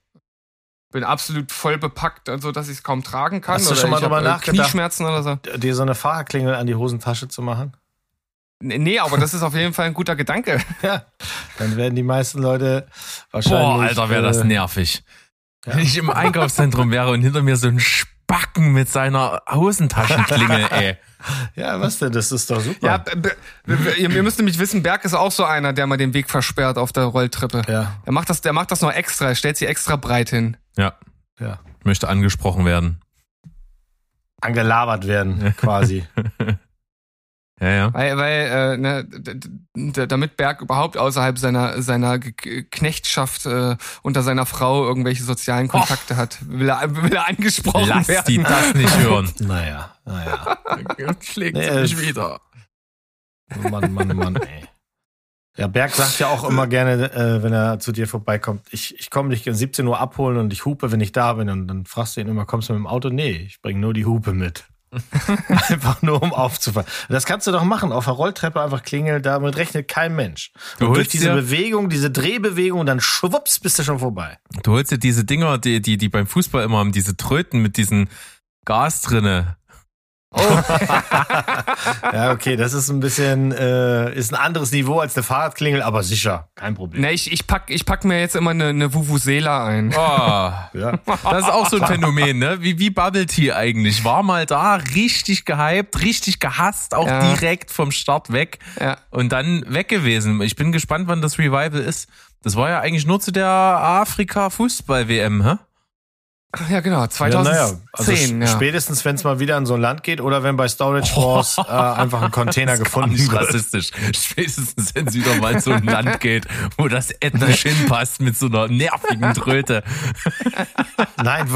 bin absolut voll bepackt, also dass ich es kaum tragen kann. Hast du oder schon mal drüber äh, nachgedacht? Knieschmerzen oder so. Dir so eine Fahrerklingel an die Hosentasche zu machen? Nee, aber das ist auf jeden Fall ein guter Gedanke. [laughs] Ja, dann werden die meisten Leute wahrscheinlich. Boah, Alter, wäre das äh, nervig. Ja. Wenn ich im Einkaufszentrum wäre und hinter mir so ein Spacken mit seiner Hosentaschenklingel, ey. [laughs] Ja, was denn? Das ist doch super. Ja, ihr müsst nämlich wissen, Berg ist auch so einer, der mal den Weg versperrt auf der Rolltreppe. ja, Der macht das, der macht das noch extra, er stellt sie extra breit hin. Ja, ja. ich möchte angesprochen werden. angelabert werden, [laughs] quasi. Ja, ja. Weil, weil äh, ne, damit Berg überhaupt außerhalb seiner seiner Knechtschaft äh, unter seiner Frau irgendwelche sozialen Kontakte hat, will er, will er angesprochen Lass werden. die das nicht [laughs] hören. naja, naja. [laughs] Schlägt Nee, äh, wieder. Mann, Mann, Mann, ey. Ja, Berg sagt ja auch immer gerne, äh, wenn er zu dir vorbeikommt, ich, ich komme dich um 17 Uhr abholen und ich hupe, wenn ich da bin. Und dann fragst du ihn immer, kommst du mit dem Auto? Nee, ich bringe nur die Hupe mit. [laughs] einfach nur, um aufzufallen. Das kannst du doch machen. Auf der Rolltreppe einfach klingeln, damit rechnet kein Mensch. Du Und durch holst diese Bewegung, diese Drehbewegung, dann schwupps, bist du schon vorbei. Du holst dir diese Dinger, die, die, die beim Fußball immer haben, diese Tröten mit diesen Gas drinne. [laughs] Ja, okay, das ist ein bisschen, äh, ist ein anderes Niveau als eine Fahrradklingel, aber sicher, kein Problem. Ne, ich, ich pack ich pack mir jetzt immer eine, eine Vuvuzela ein. Oh, Ja. das ist auch so ein Phänomen, ne? Wie, wie Bubble Tea eigentlich. War mal da, richtig gehypt, richtig gehasst, auch Ja. direkt vom Start weg Ja. und dann weg gewesen. Ich bin gespannt, wann das Revival ist. Das war ja eigentlich nur zu der Afrika-Fußball-WM, hä? Ja, genau, Ja, 2010. naja, also ja. spätestens, wenn es mal wieder in so ein Land geht oder wenn bei Storage Wars äh, einfach ein Container [laughs] gefunden wird. rassistisch. Spätestens, wenn es wieder mal in so ein Land geht, wo das ethnisch hinpasst mit so einer nervigen Tröte. [laughs] Nein,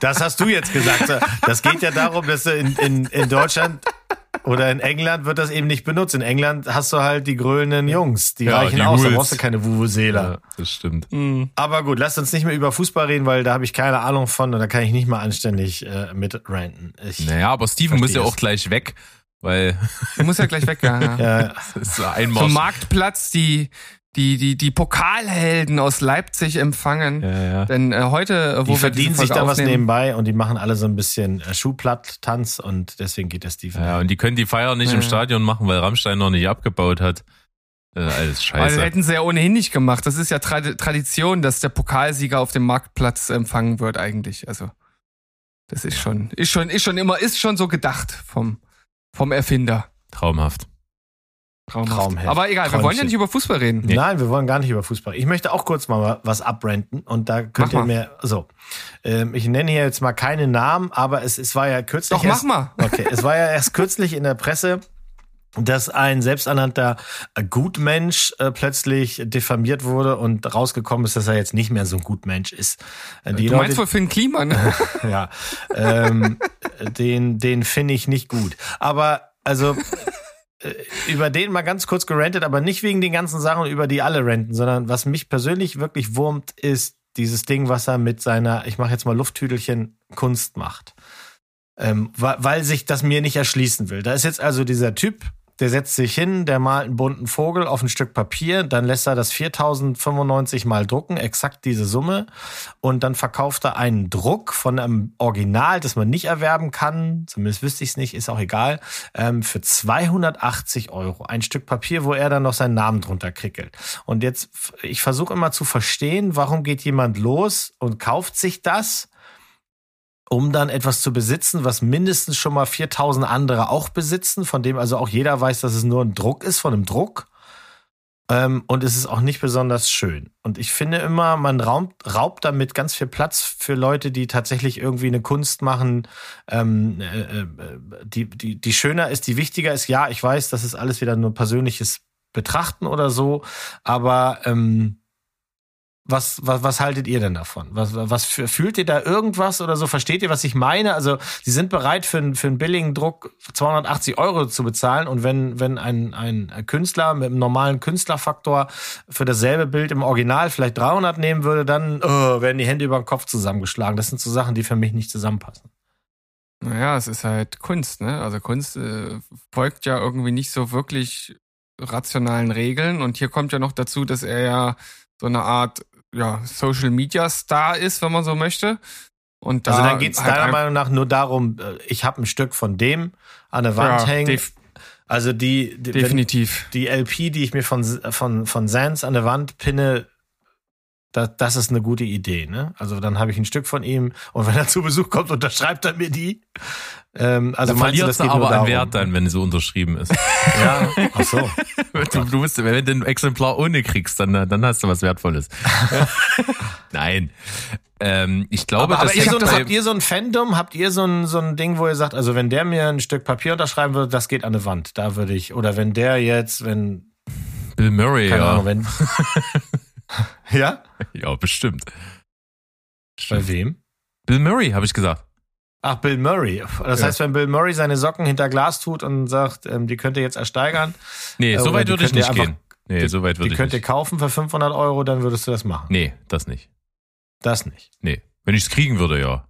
das hast du jetzt gesagt. Das geht ja darum, dass in, in, in Deutschland oder in England wird das eben nicht benutzt. In England hast du halt die grölenden Jungs, die Ja, reichen die aus, da brauchst du keine Vuvuzela. Ja, das stimmt. Aber gut, lasst uns nicht mehr über Fußball reden, weil da habe ich keine Ahnung von und da kann ich nicht mal anständig äh, mit ranten. Ich, Naja, aber Steven muss ja auch gleich weg, weil Du musst ja gleich weg, ja. ja. [laughs] das ist Zum einmal. Marktplatz die, die, die, die Pokalhelden aus Leipzig empfangen. Ja, ja. Denn äh, heute, äh, wo die wir verdienen sich da was nebenbei und die machen alle so ein bisschen äh, Schuhplatt-Tanz und deswegen geht der Steven. ja, und die können die Feier nicht im Ja. Stadion machen, weil Rammstein noch nicht abgebaut hat. Äh, alles das scheiße. hätten sie ja ohnehin nicht gemacht. Das ist ja Trad Tradition, dass der Pokalsieger auf dem Marktplatz empfangen wird eigentlich. Also das ist schon, ist schon, ist schon immer, ist schon so gedacht vom, vom Erfinder. Traumhaft. Traumhaft. Traumhaft. Aber egal, wir wollen ja nicht über Fußball reden. Nee. Nein, wir wollen gar nicht über Fußball. Ich möchte auch kurz mal was abrenten und da könnt Mach ihr mir so. Ähm, ich nenne hier jetzt mal keine Namen, aber es, es war ja kürzlich. Doch, mach erst, mal. Okay, es war ja erst kürzlich in der Presse, dass ein selbsternannter Gutmensch äh, plötzlich diffamiert wurde und rausgekommen ist, dass er jetzt nicht mehr so ein Gutmensch ist. Äh, die Du meinst wohl Finn Klima, ne? [laughs] ja, ähm, den, den finde ich nicht gut. Aber also über den mal ganz kurz gerantet, aber nicht wegen den ganzen Sachen, über die alle renten, sondern was mich persönlich wirklich wurmt, ist dieses Ding, was er mit seiner, ich mache jetzt mal Lufttüdelchen, Kunst macht. Ähm, weil, weil sich das mir nicht erschließen will. Da ist jetzt also dieser Typ, der setzt sich hin, der malt einen bunten Vogel auf ein Stück Papier, dann lässt er das 4095 mal drucken, exakt diese Summe, und dann verkauft er einen Druck von einem Original, das man nicht erwerben kann, zumindest wüsste ich es nicht, ist auch egal, ähm, für 280 Euro. Ein Stück Papier, wo er dann noch seinen Namen drunter krickelt. Und jetzt, ich versuche immer zu verstehen, warum geht jemand los und kauft sich das, um dann etwas zu besitzen, was mindestens schon mal 4000 andere auch besitzen, von dem also auch jeder weiß, dass es nur ein Druck ist von einem Druck. Ähm, und es ist auch nicht besonders schön. Und ich finde immer, man raubt, raubt damit ganz viel Platz für Leute, die tatsächlich irgendwie eine Kunst machen, ähm, äh, äh, die, die, die schöner ist, die wichtiger ist. Ja, ich weiß, das ist alles wieder nur persönliches Betrachten oder so, aber ähm, was, was, was haltet ihr denn davon? Was, was fühlt ihr da irgendwas oder so? Versteht ihr, was ich meine? Also, sie sind bereit für, einen- für einen billigen Druck 280 Euro zu bezahlen und wenn, wenn ein, ein Künstler mit einem normalen Künstlerfaktor für dasselbe Bild im Original vielleicht 300 nehmen würde, dann oh, werden die Hände über den Kopf zusammengeschlagen. Das sind so Sachen, die für mich nicht zusammenpassen. Naja, es ist halt Kunst, ne? Also Kunst äh, folgt ja irgendwie nicht so wirklich rationalen Regeln. Und hier kommt ja noch dazu, dass er ja so eine Art ja, Social Media Star ist, wenn man so möchte. Und da Also dann geht's halt deiner Meinung nach nur darum, äh, ich habe ein Stück von dem an der Wand Ja, hängen. also die, die wenn, definitiv. die LP, die ich mir von, von, von Sans an der Wand pinne, das, das ist eine gute Idee. Ne? Also dann habe ich ein Stück von ihm und wenn er zu Besuch kommt, unterschreibt er mir die. Ähm, also da meinst verliert sie geht nur aber an? Wert dann, wenn sie unterschrieben ist. Ja, ach so. [laughs] du, du musst, wenn du ein Exemplar ohne kriegst, dann, dann hast du was Wertvolles. [laughs] Nein. ähm, ich glaube, aber, aber hängt so, habt ihr so ein Fandom? Habt ihr so ein, so ein Ding, wo ihr sagt, also wenn der mir ein Stück Papier unterschreiben würde, das geht an eine Wand, da würde ich, oder wenn der jetzt, wenn, Bill Murray, keine ja. Ahnung, wenn, [laughs] ja? Ja, bestimmt. Bei wem? Bill Murray, habe ich gesagt. Ach, Bill Murray. Das Ja. heißt, wenn Bill Murray seine Socken hinter Glas tut und sagt, ähm, die könnt ihr jetzt ersteigern, Nee, Äh, so weit die würde ich ihr nicht einfach- gehen. Nee, so weit würde die ich könnt ihr nicht. kaufen für 500 Euro, dann würdest du das machen. Nee, das nicht. Das nicht. Nee. Wenn ich es kriegen würde, ja.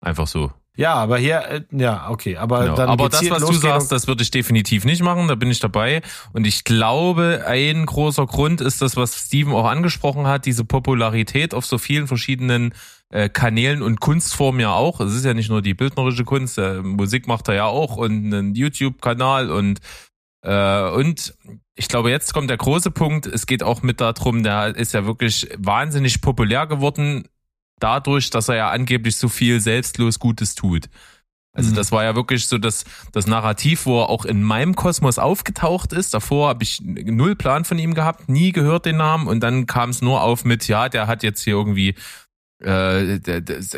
Einfach so. Ja, aber hier, äh, ja, okay, aber Genau. dann Aber das, was du sagst, das würde ich definitiv nicht machen, da bin ich dabei. Und ich glaube, ein großer Grund ist das, was Steven auch angesprochen hat, diese Popularität auf so vielen verschiedenen äh, Kanälen und Kunstformen ja auch. Es ist ja nicht nur die bildnerische Kunst, äh, Musik macht er ja auch und einen YouTube-Kanal und äh, und ich glaube, jetzt kommt der große Punkt. Es geht auch mit darum, der ist ja wirklich wahnsinnig populär geworden, dadurch, dass er ja angeblich so viel selbstlos Gutes tut. Also Mhm. das war ja wirklich so das, das Narrativ, wo er auch in meinem Kosmos aufgetaucht ist. Davor habe ich null Plan von ihm gehabt, nie gehört den Namen und dann kam es nur auf mit, ja, der hat jetzt hier irgendwie äh,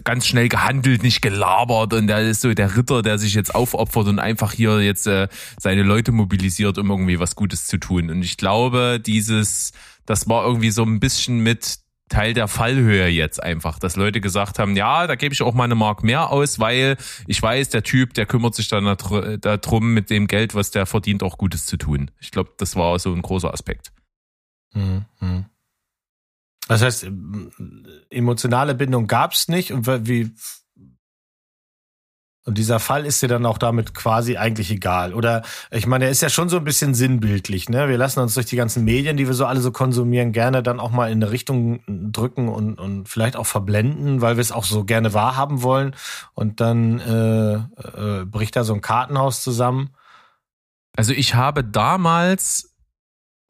ganz schnell gehandelt, nicht gelabert und der ist so der Ritter, der sich jetzt aufopfert und einfach hier jetzt äh, seine Leute mobilisiert, um irgendwie was Gutes zu tun. Und ich glaube, dieses, das war irgendwie so ein bisschen mit Teil der Fallhöhe jetzt einfach, dass Leute gesagt haben, ja, da gebe ich auch mal eine Mark mehr aus, weil ich weiß, der Typ, der kümmert sich dann darum, mit dem Geld, was der verdient, auch Gutes zu tun. Ich glaube, das war so ein großer Aspekt. Mhm. Das heißt, ähm, emotionale Bindung gab's nicht und wie und dieser Fall ist dir dann auch damit quasi eigentlich egal. Oder ich meine, er ist ja schon so ein bisschen sinnbildlich, ne? Wir lassen uns durch die ganzen Medien, die wir so alle so konsumieren, gerne dann auch mal in eine Richtung drücken und, und vielleicht auch verblenden, weil wir es auch so gerne wahrhaben wollen. Und dann äh, äh, bricht da so ein Kartenhaus zusammen. Also ich habe damals,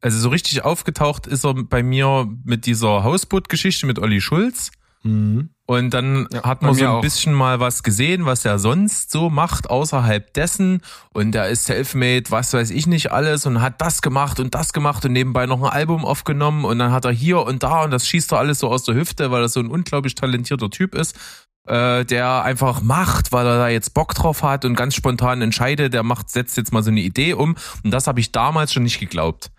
also so richtig aufgetaucht ist er bei mir mit dieser Hausboot-Geschichte mit Olli Schulz. Mhm. Und dann Ja, hat man so ein auch. bisschen mal was gesehen, was er sonst so macht außerhalb dessen. Und er ist selfmade, was weiß ich nicht alles und hat das gemacht und das gemacht und nebenbei noch ein Album aufgenommen. Und dann hat er hier und da und das schießt er alles so aus der Hüfte, weil er so ein unglaublich talentierter Typ ist. Äh, der einfach macht, weil er da jetzt Bock drauf hat und ganz spontan entscheidet, der macht, setzt jetzt mal so eine Idee um. Und das habe ich damals schon nicht geglaubt.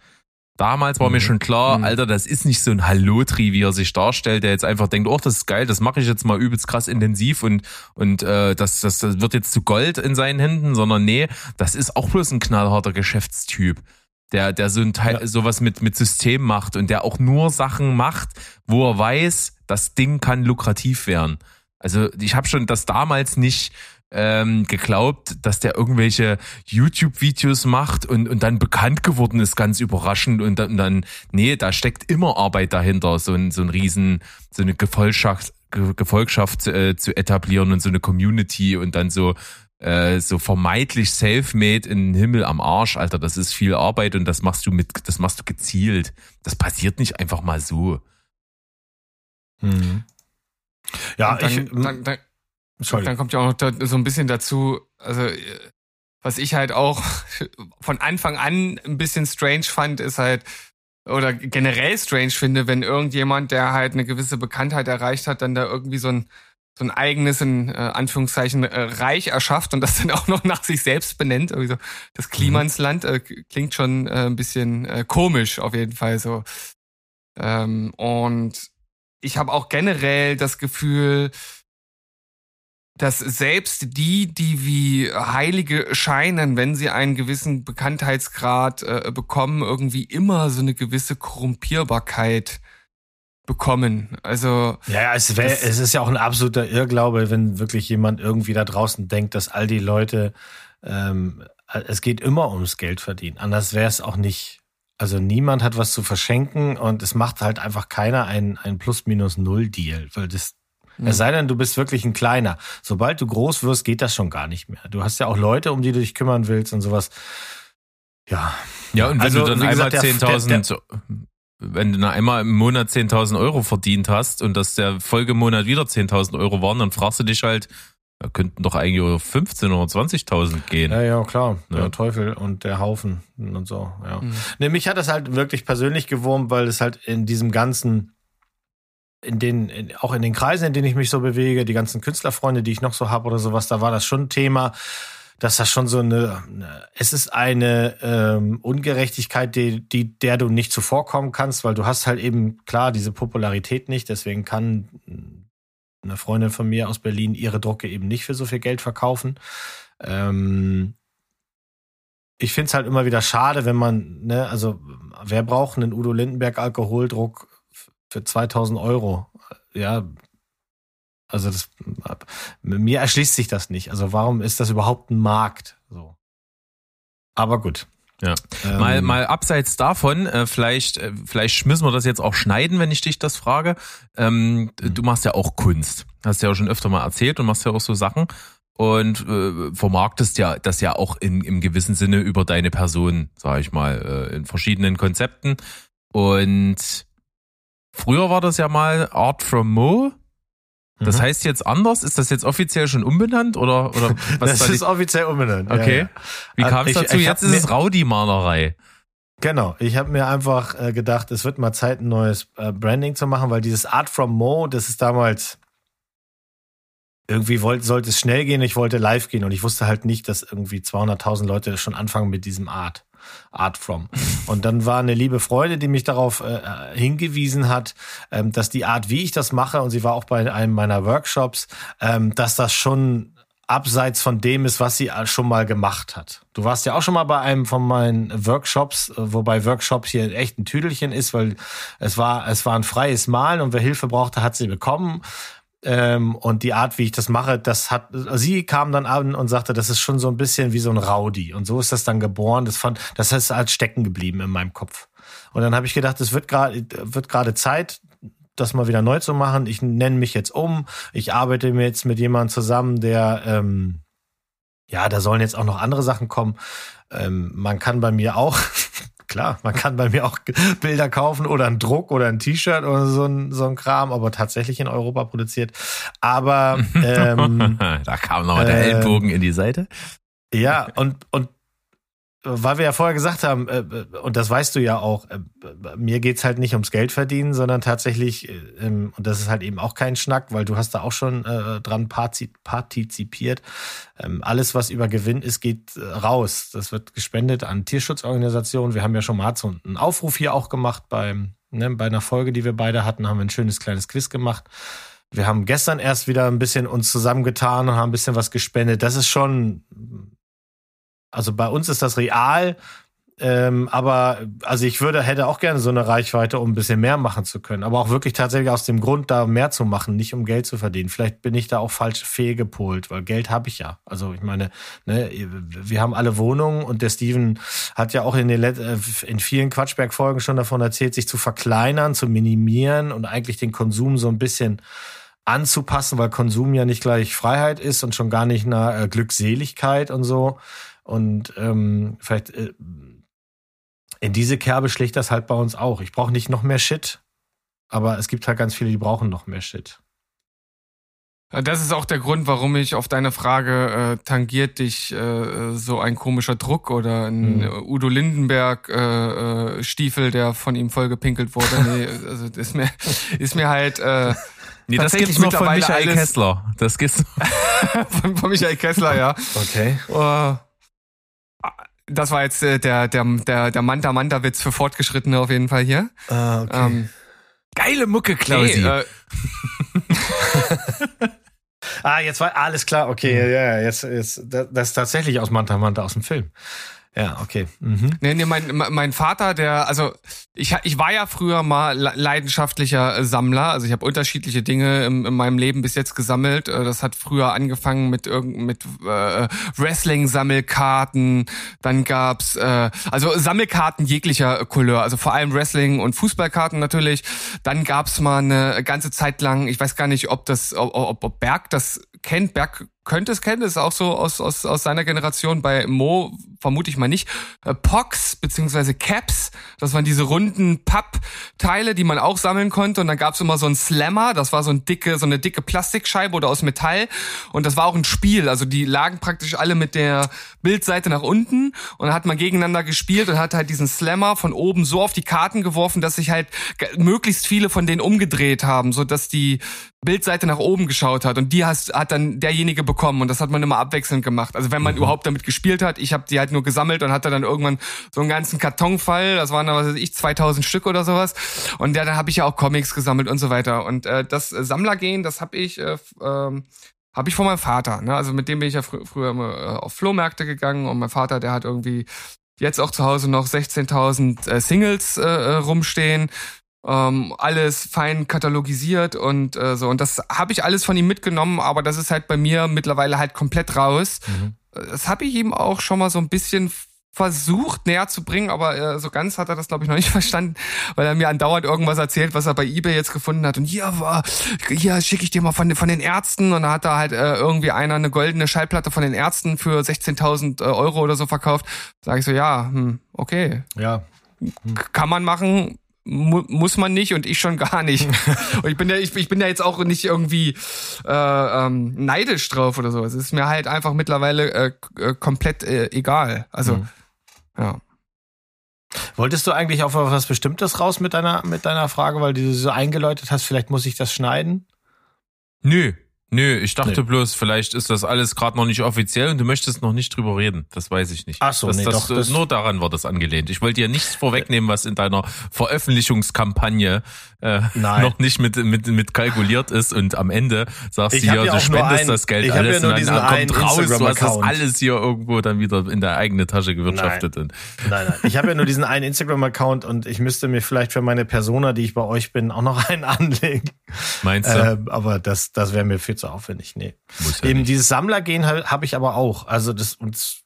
Damals war mir schon klar, Mhm. Alter, das ist nicht so ein Hallotri, wie er sich darstellt, der jetzt einfach denkt, oh, das ist geil, das mache ich jetzt mal übelst krass intensiv und und äh, das, das das wird jetzt zu Gold in seinen Händen, sondern nee, das ist auch bloß ein knallharter Geschäftstyp, der der so ein Teil sowas mit mit System macht und der auch nur Sachen macht, wo er weiß, das Ding kann lukrativ werden. Also ich habe schon das damals nicht ähm, geglaubt, dass der irgendwelche YouTube-Videos macht und, und dann bekannt geworden ist, ganz überraschend. Und dann, dann, nee, da steckt immer Arbeit dahinter, so ein, so ein Riesen, so eine Gefolgschaft, Ge- Gefolgschaft äh, zu etablieren und so eine Community und dann so äh, so vermeintlich self-made in den Himmel am Arsch, Alter, das ist viel Arbeit und das machst du mit, das machst du gezielt. Das passiert nicht einfach mal so. Mhm. Ja, Und dann, ich. dann, dann, Entschuldigung. dann kommt ja auch noch so ein bisschen dazu, also was ich halt auch von Anfang an ein bisschen strange fand, ist halt, oder generell strange finde, wenn irgendjemand, der halt eine gewisse Bekanntheit erreicht hat, dann da irgendwie so ein so ein eigenes, in äh, Anführungszeichen, äh, Reich erschafft und das dann auch noch nach sich selbst benennt. Irgendwie so, das Klimansland äh, klingt schon äh, ein bisschen äh, komisch auf jeden Fall so. Ähm, und ich habe auch generell das Gefühl, dass selbst die, die wie Heilige scheinen, wenn sie einen gewissen Bekanntheitsgrad äh, bekommen, irgendwie immer so eine gewisse Korrumpierbarkeit bekommen. Also Ja, es, wär, Das- es ist ja auch ein absoluter Irrglaube, wenn wirklich jemand irgendwie da draußen denkt, dass all die Leute, ähm, es geht immer ums Geld verdienen. Anders wäre es auch nicht. Also niemand hat was zu verschenken und es macht halt einfach keiner ein, ein Plus-Minus-Null-Deal, weil das, es sei denn, du bist wirklich ein kleiner. Sobald du groß wirst, geht das schon gar nicht mehr. Du hast ja auch Leute, um die du dich kümmern willst und sowas. Ja. Ja, und wenn Also, du dann einmal gesagt, der- 10.000, wenn du dann einmal im Monat 10.000 Euro verdient hast und dass der Folgemonat wieder 10.000 Euro waren, dann fragst du dich halt, da könnten doch eigentlich über 15 oder 20.000 gehen. Ja, ja, klar. Ja. Der Teufel und der Haufen und so, ja. Mhm. Nee, mich hat das halt wirklich persönlich gewurmt, weil es halt in diesem ganzen in den, in, auch in den Kreisen, in denen ich mich so bewege, die ganzen Künstlerfreunde, die ich noch so habe oder sowas, da war das schon ein Thema, dass das schon so eine, eine es ist eine ähm, Ungerechtigkeit, die, die, der du nicht zuvorkommen kannst, weil du hast halt eben klar diese Popularität nicht, deswegen kann eine Freundin von mir aus Berlin ihre Drucke eben nicht für so viel Geld verkaufen. Ähm, ich finde es halt immer wieder schade, wenn man, ne, also wer braucht einen Udo Lindenberg Alkoholdruck für 2000 Euro? Ja, also das, mir erschließt sich das nicht. Also warum ist das überhaupt ein Markt? So. Aber gut. Ja. Ähm, mal, mal abseits davon, äh, vielleicht, äh, vielleicht müssen wir das jetzt auch schneiden, wenn ich dich das frage. Ähm, mhm. Du machst ja auch Kunst. Hast ja auch schon öfter mal erzählt und machst ja auch so Sachen und äh, vermarktest ja das ja auch in, im gewissen Sinne über deine Person, sage ich mal, äh, in verschiedenen Konzepten. Und früher war das ja mal Art from Mo. Das mhm. heißt jetzt anders? Ist das jetzt offiziell schon umbenannt oder oder [laughs] was? Das ist offiziell umbenannt. Okay. Ja, ja. Wie kam es dazu? Ich jetzt ist es Rowdy-Malerei. Genau, ich habe mir einfach äh, gedacht, es wird mal Zeit, ein neues äh, Branding zu machen, weil dieses Art from Mo, das ist damals irgendwie wollte, sollte es schnell gehen, ich wollte live gehen und ich wusste halt nicht, dass irgendwie 200.000 Leute schon anfangen mit diesem Art. Art from. Und dann war eine liebe Freude, die mich darauf äh, hingewiesen hat, ähm, dass die Art, wie ich das mache, und sie war auch bei einem meiner Workshops, ähm, dass das schon abseits von dem ist, was sie schon mal gemacht hat. Du warst ja auch schon mal bei einem von meinen Workshops, äh, wobei Workshops hier echt ein Tüdelchen ist, weil es war, es war ein freies Malen und wer Hilfe brauchte, hat sie bekommen. Ähm, und die Art, wie ich das mache, das hat, sie kam dann an und sagte, das ist schon so ein bisschen wie so ein Rowdy. Und so ist das dann geboren. Das fand, das ist als stecken geblieben in meinem Kopf. Und dann habe ich gedacht, es wird gerade, wird gerade Zeit, das mal wieder neu zu machen. Ich nenne mich jetzt um. Ich arbeite mir jetzt mit jemandem zusammen, der, ähm, ja, da sollen jetzt auch noch andere Sachen kommen. Ähm, man kann bei mir auch [laughs] klar, man kann bei mir auch Bilder kaufen oder einen Druck oder ein T-Shirt oder so ein, so ein Kram, aber tatsächlich in Europa produziert. Aber [laughs] ähm, da kam noch äh, der Ellbogen in die Seite. Ja, und, und weil wir ja vorher gesagt haben, äh, und das weißt du ja auch, äh, mir geht's halt nicht ums Geld verdienen, sondern tatsächlich, äh, ähm, und das ist halt eben auch kein Schnack, weil du hast da auch schon dran partizipiert. Ähm, alles, was über Gewinn ist, geht raus. Das wird gespendet an Tierschutzorganisationen. Wir haben ja schon mal so einen Aufruf hier auch gemacht beim, ne, bei einer Folge, die wir beide hatten, haben wir ein schönes kleines Quiz gemacht. Wir haben gestern erst wieder ein bisschen uns zusammengetan und haben ein bisschen was gespendet. Das ist schon also bei uns ist das real, ähm, aber also ich würde, hätte auch gerne so eine Reichweite, um ein bisschen mehr machen zu können. Aber auch wirklich tatsächlich aus dem Grund, da mehr zu machen, nicht um Geld zu verdienen. Vielleicht bin ich da auch falsch fehlgepolt, weil Geld habe ich ja. Also ich meine, ne, wir haben alle Wohnungen und der Steven hat ja auch in den Let äh, in vielen Quatschberg-Folgen schon davon erzählt, sich zu verkleinern, zu minimieren und eigentlich den Konsum so ein bisschen anzupassen, weil Konsum ja nicht gleich Freiheit ist und schon gar nicht eine äh, Glückseligkeit und so. Und ähm, vielleicht äh, in diese Kerbe schlägt das halt bei uns auch. Ich brauche nicht noch mehr Shit, aber es gibt halt ganz viele, die brauchen noch mehr Shit. Das ist auch der Grund, warum ich auf deine Frage, äh, tangiert dich äh, so ein komischer Druck oder ein mhm. Udo Lindenberg äh, äh, Stiefel, der von ihm vollgepinkelt wurde. [laughs] Nee, also ist mir, ist mir halt äh, [laughs] Nee, das gibt's nur von Michael Kessler. Das gibt's [laughs] von, von Michael Kessler, ja. Okay. Uh, das war jetzt äh, der, der, der, der Manta-Manta-Witz für Fortgeschrittene auf jeden Fall hier. Ah, okay. Ähm, Geile Mucke, Klausi. Hey, äh, [laughs] ah, jetzt war alles klar. Okay, ja, jetzt, jetzt, das ist tatsächlich aus Manta Manta aus dem Film. Ja, okay. Mhm. Nee, nee, mein, mein Vater, der, also ich, ich war ja früher mal leidenschaftlicher Sammler. Also ich habe unterschiedliche Dinge in, in, meinem Leben bis jetzt gesammelt. Äh, das hat früher angefangen mit mit äh, Wrestling-Sammelkarten. Dann gab's äh, also Sammelkarten jeglicher Couleur, also vor allem Wrestling und Fußballkarten natürlich. Dann gab's mal eine ganze Zeit lang, ich weiß gar nicht, ob das, ob, ob Berg das kennt. Berg könnte es kennen, ist auch so aus, aus, aus seiner Generation. Bei Mo vermute ich mal nicht. Äh, Pox beziehungsweise Caps, das waren diese runden Pappteile, die man auch sammeln konnte. Und dann gab's immer so ein Slammer, das war so ein dicke, so eine dicke Plastikscheibe oder aus Metall. Und das war auch ein Spiel. Also die lagen praktisch alle mit der Bildseite nach unten und dann hat man gegeneinander gespielt und hat halt diesen Slammer von oben so auf die Karten geworfen, dass sich halt möglichst viele von denen umgedreht haben, so dass die Bildseite nach oben geschaut hat und die hast, hat dann derjenige bekommen und das hat man immer abwechselnd gemacht. Also wenn man mhm. überhaupt damit gespielt hat, ich habe die halt nur gesammelt und hatte dann irgendwann so einen ganzen Kartonfall, das waren dann, was weiß ich, 2000 Stück oder sowas und ja, dann habe ich ja auch Comics gesammelt und so weiter und äh, das Sammlergehen, das habe ich äh, äh, habe ich von meinem Vater, ne? Also mit dem bin ich ja fr früher immer äh, auf Flohmärkte gegangen und mein Vater, der hat irgendwie jetzt auch zu Hause noch 16.000 äh, Singles äh, äh, rumstehen ähm, alles fein katalogisiert und äh, so. Und das habe ich alles von ihm mitgenommen, aber das ist halt bei mir mittlerweile halt komplett raus. Mhm. Das habe ich ihm auch schon mal so ein bisschen versucht näher zu bringen, aber äh, so ganz hat er das glaube ich noch nicht [laughs] verstanden, weil er mir andauernd irgendwas erzählt, was er bei eBay jetzt gefunden hat und hier war hier schicke ich dir mal von von den Ärzten und da hat da halt äh, irgendwie einer eine goldene Schallplatte von den Ärzten für 16.000 äh, Euro oder so verkauft. Sage ich so ja, hm, okay, ja, hm. kann man machen, mu muss man nicht und ich schon gar nicht. [laughs] und ich bin ja, ich, ich bin ja jetzt auch nicht irgendwie äh, ähm, neidisch drauf oder so. Es ist mir halt einfach mittlerweile äh, äh, komplett äh, egal. Also, mhm. ja. Wolltest du eigentlich auf was Bestimmtes raus mit deiner, mit deiner Frage, weil du so eingeläutet hast, vielleicht muss ich das schneiden? Nö, Nö, ich dachte nee. bloß, vielleicht ist das alles gerade noch nicht offiziell und du möchtest noch nicht drüber reden. Das weiß ich nicht. Ach so, das, nee, das, doch, das nur daran war das angelehnt. Ich wollte dir nichts vorwegnehmen, was in deiner Veröffentlichungskampagne äh, noch nicht mit, mit, mit kalkuliert ist und am Ende sagst ich du ja, ja du spendest ein, das Geld alles ja und dann kommt raus, du hast das alles hier irgendwo dann wieder in der eigene Tasche gewirtschaftet. Nein, nein, nein. Ich habe ja nur diesen einen Instagram-Account und ich müsste mir vielleicht für meine Persona, die ich bei euch bin, auch noch [laughs] einen anlegen. Meinst du? Äh, aber das, das wäre mir viel zu aufwendig. Nee. Ja Eben nicht. dieses Sammlergehen habe hab ich aber auch. Also das und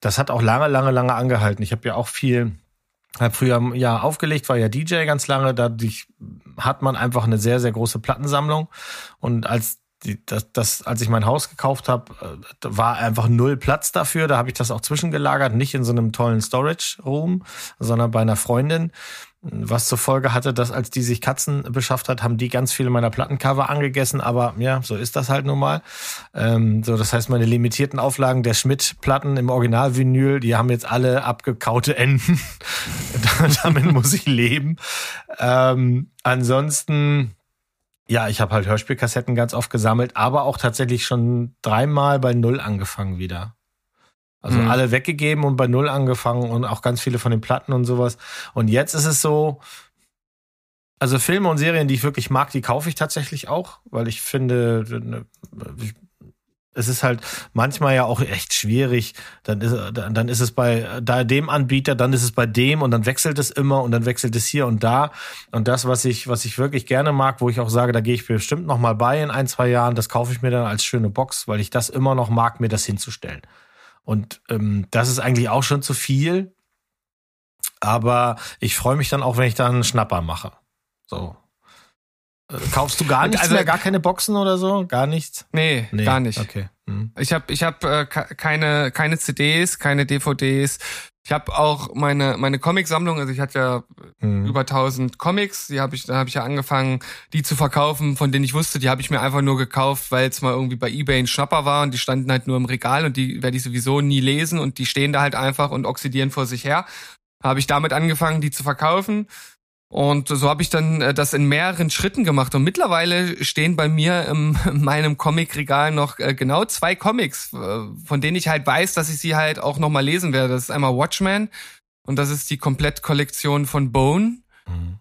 das hat auch lange, lange, lange angehalten. Ich habe ja auch viel, habe früher ja aufgelegt, war ja DJ ganz lange. Dadurch hat man einfach eine sehr, sehr große Plattensammlung. Und als die, das, das, als ich mein Haus gekauft habe, äh, war einfach null Platz dafür. Da habe ich das auch zwischengelagert, nicht in so einem tollen Storage-Room, sondern bei einer Freundin. Was zur Folge hatte, dass als die sich Katzen beschafft hat, haben die ganz viele meiner Plattencover angegessen, aber ja, so ist das halt nun mal. Ähm, so, das heißt, meine limitierten Auflagen der Schmidt-Platten im Original-Vinyl, die haben jetzt alle abgekaute Enden. [laughs] Damit muss ich leben. Ähm, ansonsten, ja, ich habe halt Hörspielkassetten ganz oft gesammelt, aber auch tatsächlich schon dreimal bei Null angefangen wieder. Also mhm. alle weggegeben und bei Null angefangen und auch ganz viele von den Platten und sowas. Und jetzt ist es so, also Filme und Serien, die ich wirklich mag, die kaufe ich tatsächlich auch, weil ich finde, es ist halt manchmal ja auch echt schwierig. Dann ist, dann ist es bei da dem Anbieter, dann ist es bei dem und dann wechselt es immer und dann wechselt es hier und da. Und das, was ich, was ich wirklich gerne mag, wo ich auch sage, da gehe ich bestimmt noch mal bei in ein, zwei Jahren, das kaufe ich mir dann als schöne Box, weil ich das immer noch mag, mir das hinzustellen. Und ähm, das ist eigentlich auch schon zu viel. Aber ich freue mich dann auch, wenn ich da einen Schnapper mache. So. Äh, kaufst du gar nichts also, mehr, gar keine Boxen oder so? Gar nichts? Nee, nee. gar nicht. Okay. Hm. Ich habe ich hab, äh, keine, keine CDs, keine DVDs. Ich habe auch meine meine Comicsammlung, also ich hatte ja mhm. über 1000 Comics, die habe ich da habe ich ja angefangen, die zu verkaufen, von denen ich wusste, die habe ich mir einfach nur gekauft, weil es mal irgendwie bei eBay ein Schnapper war und die standen halt nur im Regal und die werde ich sowieso nie lesen und die stehen da halt einfach und oxidieren vor sich her. Habe ich damit angefangen, die zu verkaufen und so habe ich dann äh, das in mehreren Schritten gemacht. Und mittlerweile stehen bei mir im, [laughs] in meinem Comicregal noch äh, genau zwei Comics, äh, von denen ich halt weiß, dass ich sie halt auch nochmal lesen werde. Das ist einmal Watchmen und das ist die Komplettkollektion von Bone. Mhm.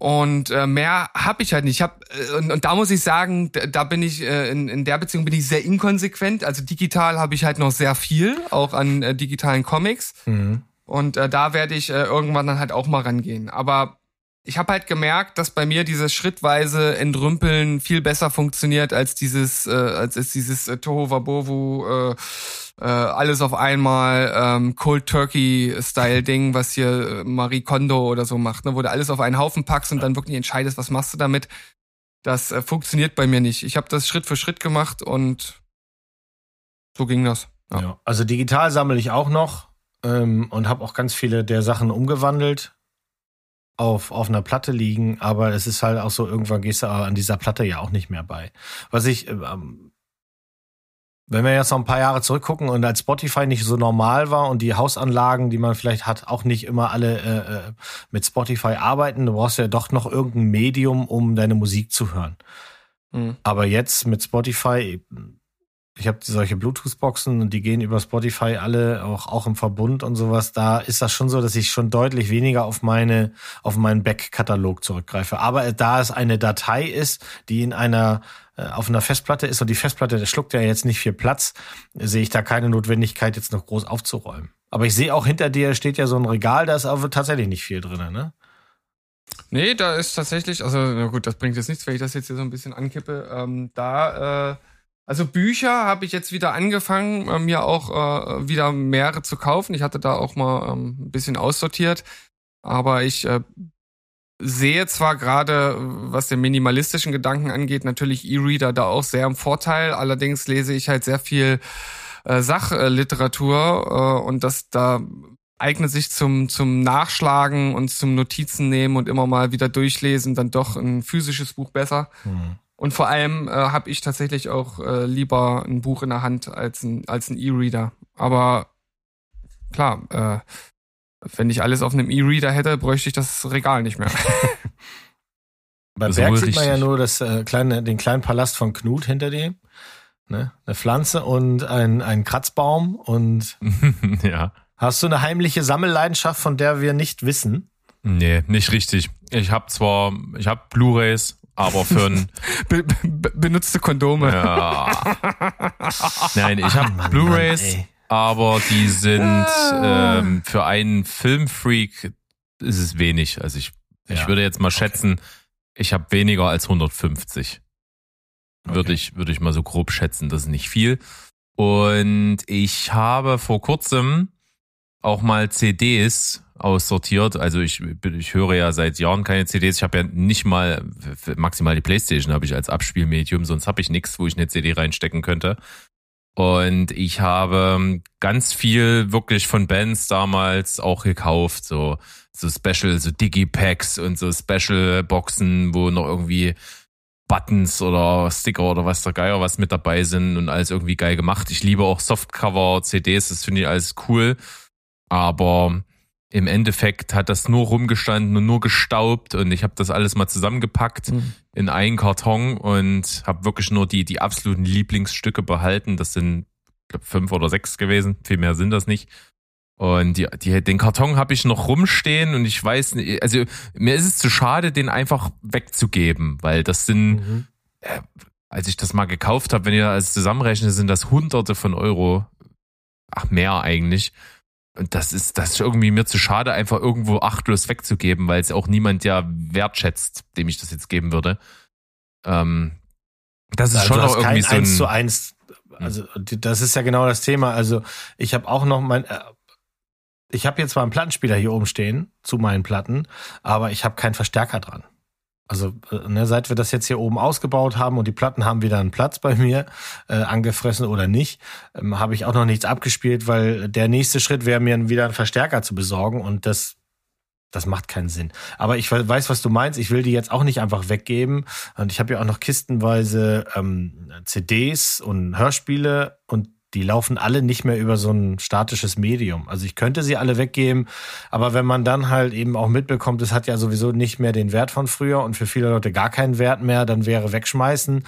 Und äh, mehr habe ich halt nicht. Ich hab, äh, und, und da muss ich sagen, da bin ich äh, in, in der Beziehung bin ich sehr inkonsequent. Also digital habe ich halt noch sehr viel, auch an äh, digitalen Comics. Mhm. Und äh, da werde ich äh, irgendwann dann halt auch mal rangehen. Aber ich habe halt gemerkt, dass bei mir dieses schrittweise Entrümpeln viel besser funktioniert als dieses, äh, als ist dieses äh, Toho Wabowu, äh, äh, alles auf einmal ähm, Cold Turkey Style Ding, was hier äh, Marie Kondo oder so macht, ne, wo du alles auf einen Haufen packst und dann wirklich entscheidest, was machst du damit. Das äh, funktioniert bei mir nicht. Ich habe das Schritt für Schritt gemacht und So ging das. Ja. ja. Also digital sammle ich auch noch ähm, und habe auch ganz viele der Sachen umgewandelt auf, auf einer Platte liegen, aber es ist halt auch so, irgendwann gehst du an dieser Platte ja auch nicht mehr bei. Was ich, ähm, wenn wir jetzt noch ein paar Jahre zurückgucken und als Spotify nicht so normal war und die Hausanlagen, die man vielleicht hat, auch nicht immer alle äh, äh mit Spotify arbeiten, du brauchst ja doch noch irgendein Medium, um deine Musik zu hören. Mhm. Aber jetzt mit Spotify ich habe solche Bluetooth-Boxen und die gehen über Spotify alle auch, auch im Verbund und sowas. Da ist das schon so, dass ich schon deutlich weniger auf meine, auf meinen Back-Katalog zurückgreife. Aber da es eine Datei ist, die in einer, äh, auf einer Festplatte ist und die Festplatte, das schluckt ja jetzt nicht viel Platz, sehe ich da keine Notwendigkeit, jetzt noch groß aufzuräumen. Aber ich sehe auch hinter dir steht ja so ein Regal, da ist aber tatsächlich nicht viel drin, ne? Nee, da ist tatsächlich, also na gut, das bringt jetzt nichts, wenn ich das jetzt hier so ein bisschen ankippe. Ähm, da äh, also Bücher habe ich jetzt wieder angefangen, äh, mir auch äh, wieder mehrere zu kaufen. Ich hatte da auch mal ähm, ein bisschen aussortiert, aber ich äh, sehe zwar gerade, was den minimalistischen Gedanken angeht, natürlich E-Reader da auch sehr im Vorteil. Allerdings lese ich halt sehr viel äh, Sachliteratur äh, und das da eignet sich zum zum Nachschlagen und zum Notizen nehmen und immer mal wieder durchlesen dann doch ein physisches Buch besser. Mhm. Und vor allem äh, habe ich tatsächlich auch äh, lieber ein Buch in der Hand als ein, als ein E-Reader. Aber klar, äh, wenn ich alles auf einem E-Reader hätte, bräuchte ich das Regal nicht mehr. [laughs] Bei Berg sieht man ja nur das, äh, kleine, den kleinen Palast von Knut hinter dem. Ne? Eine Pflanze und ein, ein Kratzbaum. Und [laughs] ja. hast du eine heimliche Sammelleidenschaft, von der wir nicht wissen? Nee, nicht richtig. Ich habe zwar, ich habe Blu-rays aber für ein [laughs] Be be benutzte Kondome. Ja. [laughs] Nein, ich habe Blu-rays, aber die sind ah. ähm, für einen Filmfreak ist es wenig. Also ich, ja. ich würde jetzt mal schätzen, okay. ich habe weniger als 150. Würde okay. ich würde ich mal so grob schätzen, das ist nicht viel. Und ich habe vor kurzem auch mal CDs aussortiert. Also ich, ich höre ja seit Jahren keine CDs. Ich habe ja nicht mal maximal die Playstation habe ich als Abspielmedium, sonst habe ich nichts, wo ich eine CD reinstecken könnte. Und ich habe ganz viel wirklich von Bands damals auch gekauft, so so Special, so Digipacks und so Special Boxen, wo noch irgendwie Buttons oder Sticker oder was der Geier was mit dabei sind und alles irgendwie geil gemacht. Ich liebe auch Softcover CDs, das finde ich alles cool. Aber im Endeffekt hat das nur rumgestanden und nur gestaubt und ich habe das alles mal zusammengepackt mhm. in einen Karton und habe wirklich nur die die absoluten Lieblingsstücke behalten. Das sind glaub, fünf oder sechs gewesen, viel mehr sind das nicht. Und die, die, den Karton habe ich noch rumstehen und ich weiß nicht, also mir ist es zu schade, den einfach wegzugeben, weil das sind, mhm. äh, als ich das mal gekauft habe, wenn ihr alles zusammenrechnet, sind das Hunderte von Euro, ach mehr eigentlich. Und das ist, das ist irgendwie mir zu schade, einfach irgendwo achtlos wegzugeben, weil es auch niemand ja wertschätzt, dem ich das jetzt geben würde. Ähm, das ist also schon auch irgendwie so ein 1 zu 1. Also das ist ja genau das Thema. Also ich habe auch noch mein, äh, ich habe jetzt zwar einen Plattenspieler hier oben stehen zu meinen Platten, aber ich habe keinen Verstärker dran. Also äh, ne, seit wir das jetzt hier oben ausgebaut haben und die Platten haben wieder einen Platz bei mir, äh, angefressen oder nicht, ähm, habe ich auch noch nichts abgespielt, weil der nächste Schritt wäre mir wieder einen Verstärker zu besorgen und das das macht keinen Sinn. Aber ich weiß, was du meinst. Ich will die jetzt auch nicht einfach weggeben. Und ich habe ja auch noch kistenweise ähm, CDs und Hörspiele und die laufen alle nicht mehr über so ein statisches Medium. Also ich könnte sie alle weggeben, aber wenn man dann halt eben auch mitbekommt, es hat ja sowieso nicht mehr den Wert von früher und für viele Leute gar keinen Wert mehr, dann wäre wegschmeißen.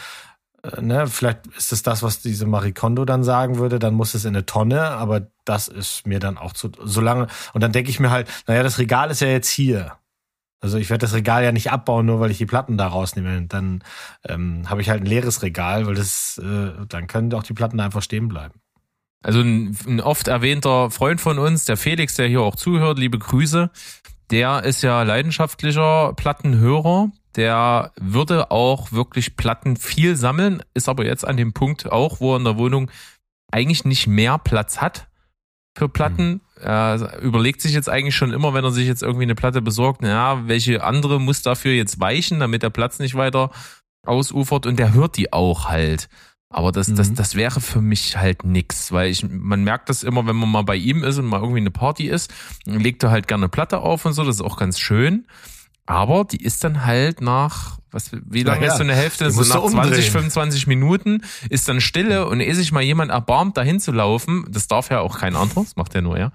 Äh, ne, vielleicht ist es das, was diese Marie Kondo dann sagen würde, dann muss es in eine Tonne, aber das ist mir dann auch zu, so lange. Und dann denke ich mir halt, naja, das Regal ist ja jetzt hier. Also ich werde das Regal ja nicht abbauen, nur weil ich die Platten da rausnehme. Dann ähm, habe ich halt ein leeres Regal, weil das, äh, dann können auch die Platten einfach stehen bleiben. Also ein, ein oft erwähnter Freund von uns, der Felix, der hier auch zuhört, liebe Grüße, der ist ja leidenschaftlicher Plattenhörer. Der würde auch wirklich Platten viel sammeln, ist aber jetzt an dem Punkt auch, wo er in der Wohnung eigentlich nicht mehr Platz hat für Platten. Mhm. Er überlegt sich jetzt eigentlich schon immer, wenn er sich jetzt irgendwie eine Platte besorgt, naja, welche andere muss dafür jetzt weichen, damit der Platz nicht weiter ausufert und der hört die auch halt. Aber das, das, Mhm. das wäre für mich halt nix, weil ich, man merkt das immer, wenn man mal bei ihm ist und mal irgendwie eine Party ist, legt er halt gerne Platte auf und so, das ist auch ganz schön. Aber die ist dann halt nach, was, wie lange ja, ist so eine Hälfte? So nach 20, umdrehen. 25 Minuten ist dann Stille und ehe sich mal jemand erbarmt, dahin zu laufen, das darf ja auch kein anderer, das macht er nur, ja.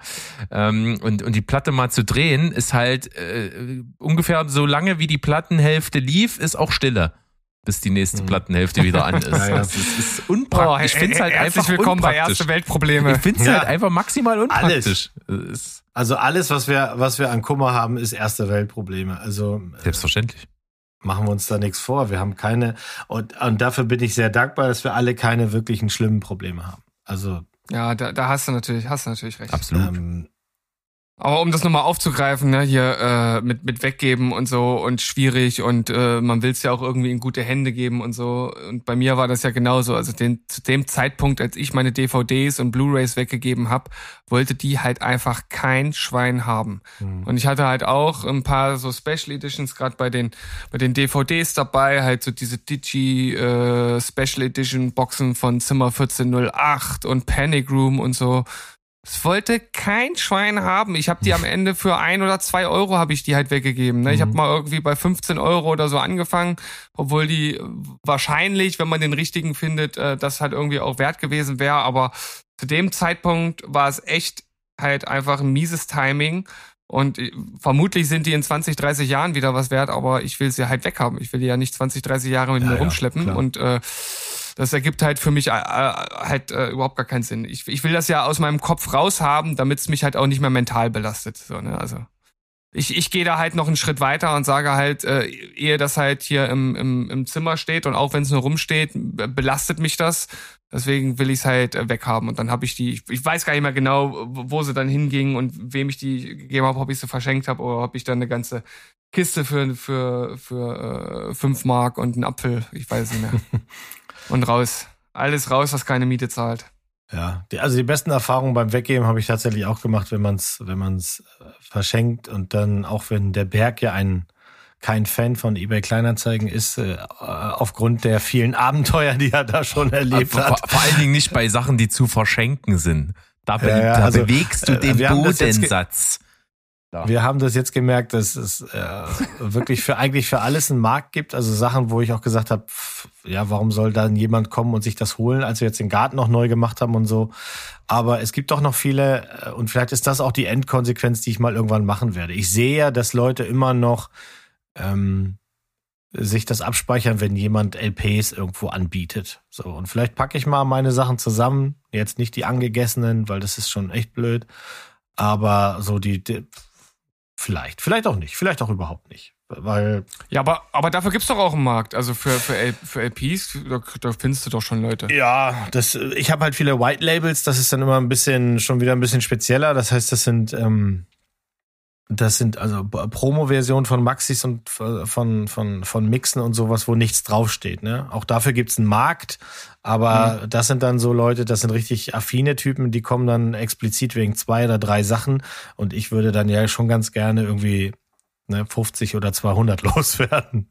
Ähm, und, und die Platte mal zu drehen, ist halt äh, ungefähr so lange, wie die Plattenhälfte lief, ist auch Stille. Bis die nächste Plattenhälfte wieder an [laughs] ist. Ja, ja. Das ist, ist unpraktisch. ich finde es halt herzlich einfach willkommen bei unpraktisch. Erste Weltprobleme. Ich finde es Ja. halt einfach maximal unpraktisch. Es Ist Also alles, was wir, was wir an Kummer haben, ist erste Weltprobleme. Also äh, selbstverständlich. machen wir uns da nichts vor. Wir haben keine, und, und dafür bin ich sehr dankbar, dass wir alle keine wirklichen schlimmen Probleme haben. Also, Ja, da, da hast du natürlich, hast du natürlich recht. Absolut. ähm, Aber um das nochmal aufzugreifen, ne, hier äh, mit, mit weggeben und so und schwierig und äh, man will es ja auch irgendwie in gute Hände geben und so. Und bei mir war das ja genauso. Also den, zu dem Zeitpunkt, als ich meine DVDs und Blu-rays weggegeben habe, wollte die halt einfach kein Schwein haben. Und ich hatte halt auch ein paar so Special Editions, gerade bei den bei den DVDs dabei, halt so diese Digi äh, Special Edition Boxen von Zimmer 1408 und Panic Room und so. Es wollte kein Schwein haben. Ich habe die am Ende für ein oder zwei Euro habe ich die halt weggegeben. Ne? Ich habe mal irgendwie bei 15 Euro oder so angefangen, obwohl die wahrscheinlich, wenn man den richtigen findet, äh, das halt irgendwie auch wert gewesen wäre. Aber zu dem Zeitpunkt war es echt halt einfach ein mieses Timing. Und äh, vermutlich sind die in 20, 30 Jahren wieder was wert, aber ich will sie halt weghaben. Ich will die ja nicht 20, 30 Jahre mit Ja, mir ja, rumschleppen. klar. und äh, das ergibt halt für mich äh, äh, halt äh, überhaupt gar keinen Sinn. Ich, ich will das ja aus meinem Kopf raushaben, damit es mich halt auch nicht mehr mental belastet. So, ne? Also ich, ich gehe da halt noch einen Schritt weiter und sage halt, äh, ehe das halt hier im, im, im Zimmer steht und auch wenn es nur rumsteht, be- belastet mich das. Deswegen will ich es halt äh, weghaben. Und dann habe ich die, ich, ich weiß gar nicht mehr genau, wo sie dann hingingen und wem ich die gegeben habe, ob ich sie verschenkt habe oder ob ich dann eine ganze Kiste für, für, für äh, fünf Mark und einen Apfel, ich weiß es nicht mehr. [laughs] und raus. Alles raus, was keine Miete zahlt. Ja, die, also die besten Erfahrungen beim Weggeben habe ich tatsächlich auch gemacht, wenn man es wenn man's äh, verschenkt und dann auch wenn der Berg ja ein kein Fan von eBay Kleinanzeigen ist, äh, aufgrund der vielen Abenteuer, die er da schon erlebt vor, hat. vor allen Dingen nicht bei Sachen, die zu verschenken sind. Da, be Ja, ja, da also, bewegst du äh, den Bodensatz. Ja. Wir haben das jetzt gemerkt, dass es äh, wirklich für eigentlich für alles einen Markt gibt. Also Sachen, wo ich auch gesagt habe, ja, warum soll dann jemand kommen und sich das holen, als wir jetzt den Garten noch neu gemacht haben und so. Aber es gibt doch noch viele, äh, und vielleicht ist das auch die Endkonsequenz, die ich mal irgendwann machen werde. Ich sehe ja, dass Leute immer noch ähm, sich das abspeichern, wenn jemand LPs irgendwo anbietet. So, und vielleicht packe ich mal meine Sachen zusammen. Jetzt nicht die angegessenen, weil das ist schon echt blöd. Aber so die, die vielleicht, vielleicht auch nicht, vielleicht auch überhaupt nicht. Weil, Ja, aber, aber dafür gibt's doch auch einen Markt. Also für, für, L, für LPs, da, da findest du doch schon Leute. ja, das, ich habe halt viele White Labels, das ist dann immer ein bisschen, schon wieder ein bisschen spezieller. Das heißt, das sind, ähm, das sind also Promo-Versionen von Maxis und f- von, von, von Mixen und sowas, wo nichts draufsteht. Ne? Auch dafür gibt's einen Markt, aber das sind dann so Leute, das sind richtig affine Typen, die kommen dann explizit wegen zwei oder drei Sachen und ich würde dann ja schon ganz gerne irgendwie ne, 50 oder 200 [laughs] loswerden.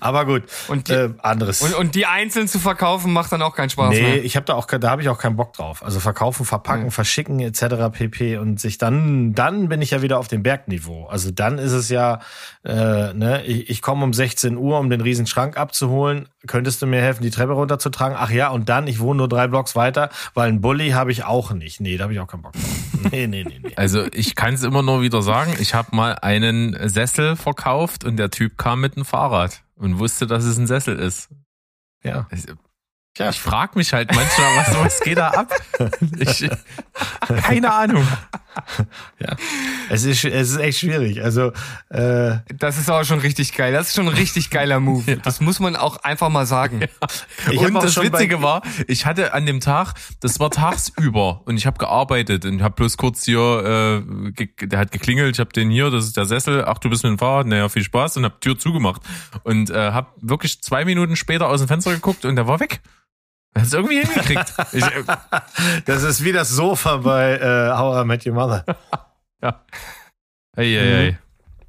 aber gut, Und die, äh, anderes. und, und die einzeln zu verkaufen macht dann auch keinen Spaß Nee, mehr. ich habe da auch, da habe ich auch keinen Bock drauf. Also verkaufen, verpacken, Mhm. verschicken etc. pp. Und sich dann, dann bin ich ja wieder auf dem Bergniveau. Also dann ist es ja, äh, ne, ich, ich komme um 16 Uhr, um den riesen Schrank abzuholen. Könntest du mir helfen, die Treppe runterzutragen? Ach ja, und dann, ich wohne nur drei Blocks weiter, weil einen Bulli habe ich auch nicht. Nee, da habe ich auch keinen Bock drauf. [laughs] Nee, nee, nee, nee. Also ich kann es immer nur wieder sagen, ich habe mal einen Sessel verkauft und der Typ kam mit einem Fahrrad und wusste, dass es ein Sessel ist. Ja. Ich, Tja. ich frage mich halt manchmal, was, was geht da ab? [laughs] Ich, keine Ahnung. [laughs] Ja. Es ist, es ist echt schwierig. Also, äh, Das ist aber schon richtig geil. Das ist schon ein richtig geiler Move. [laughs] Das muss man auch einfach mal sagen. hab und das Witzige war, ich hatte an dem Tag, das war tagsüber und ich habe gearbeitet und habe bloß kurz hier, äh, der hat geklingelt, ich habe den hier, das ist der Sessel, ach du bist mit dem Fahrrad, naja, viel Spaß und hab Tür zugemacht und äh, habe wirklich zwei Minuten später aus dem Fenster geguckt und der war weg. Er hat es irgendwie hingekriegt. [laughs] ich, äh, das ist wie das Sofa bei äh, How I Met Your Mother. ja. Ei, ei, ei.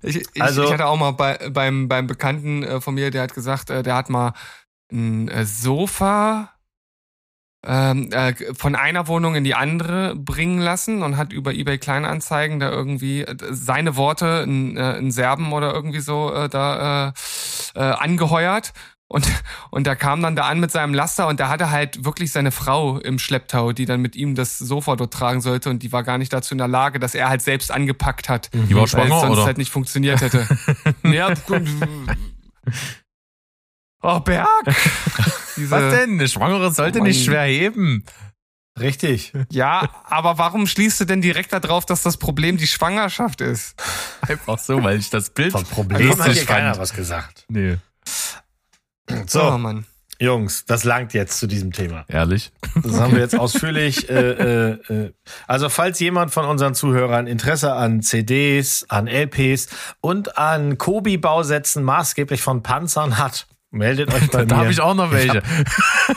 Ich, ich, Also- ich hatte auch mal bei, beim, beim Bekannten äh, von mir, der hat gesagt, äh, der hat mal ein Sofa ähm, äh, von einer Wohnung in die andere bringen lassen und hat über eBay Kleinanzeigen da irgendwie seine Worte in, äh, in Serben oder irgendwie so äh, da angeheuert. Und, und da kam dann da an mit seinem Laster und da hatte halt wirklich seine Frau im Schlepptau, die dann mit ihm das Sofa dort tragen sollte und die war gar nicht dazu in der Lage, dass er halt selbst angepackt hat. Die war Weil es schwanger, sonst oder? halt nicht funktioniert hätte. [laughs] ja, und, oh, Berg! [laughs] Diese, Was denn? Eine Schwangere sollte Oh nicht schwer heben. Richtig. Ja, aber warum schließt du denn direkt darauf, dass das Problem die Schwangerschaft ist? Einfach so, weil ich das Bild Vom Problem hat lustig hier keiner was gesagt. Nee, [clears throat] So, Oh Mann. Jungs, das langt jetzt zu diesem Thema. ehrlich. Das haben wir jetzt ausführlich. Äh, äh, äh. Also falls jemand von unseren Zuhörern Interesse an CDs, an LPs und an Kobi-Bausätzen maßgeblich von Panzern hat, meldet euch bei [laughs] mir. Da habe ich auch noch welche.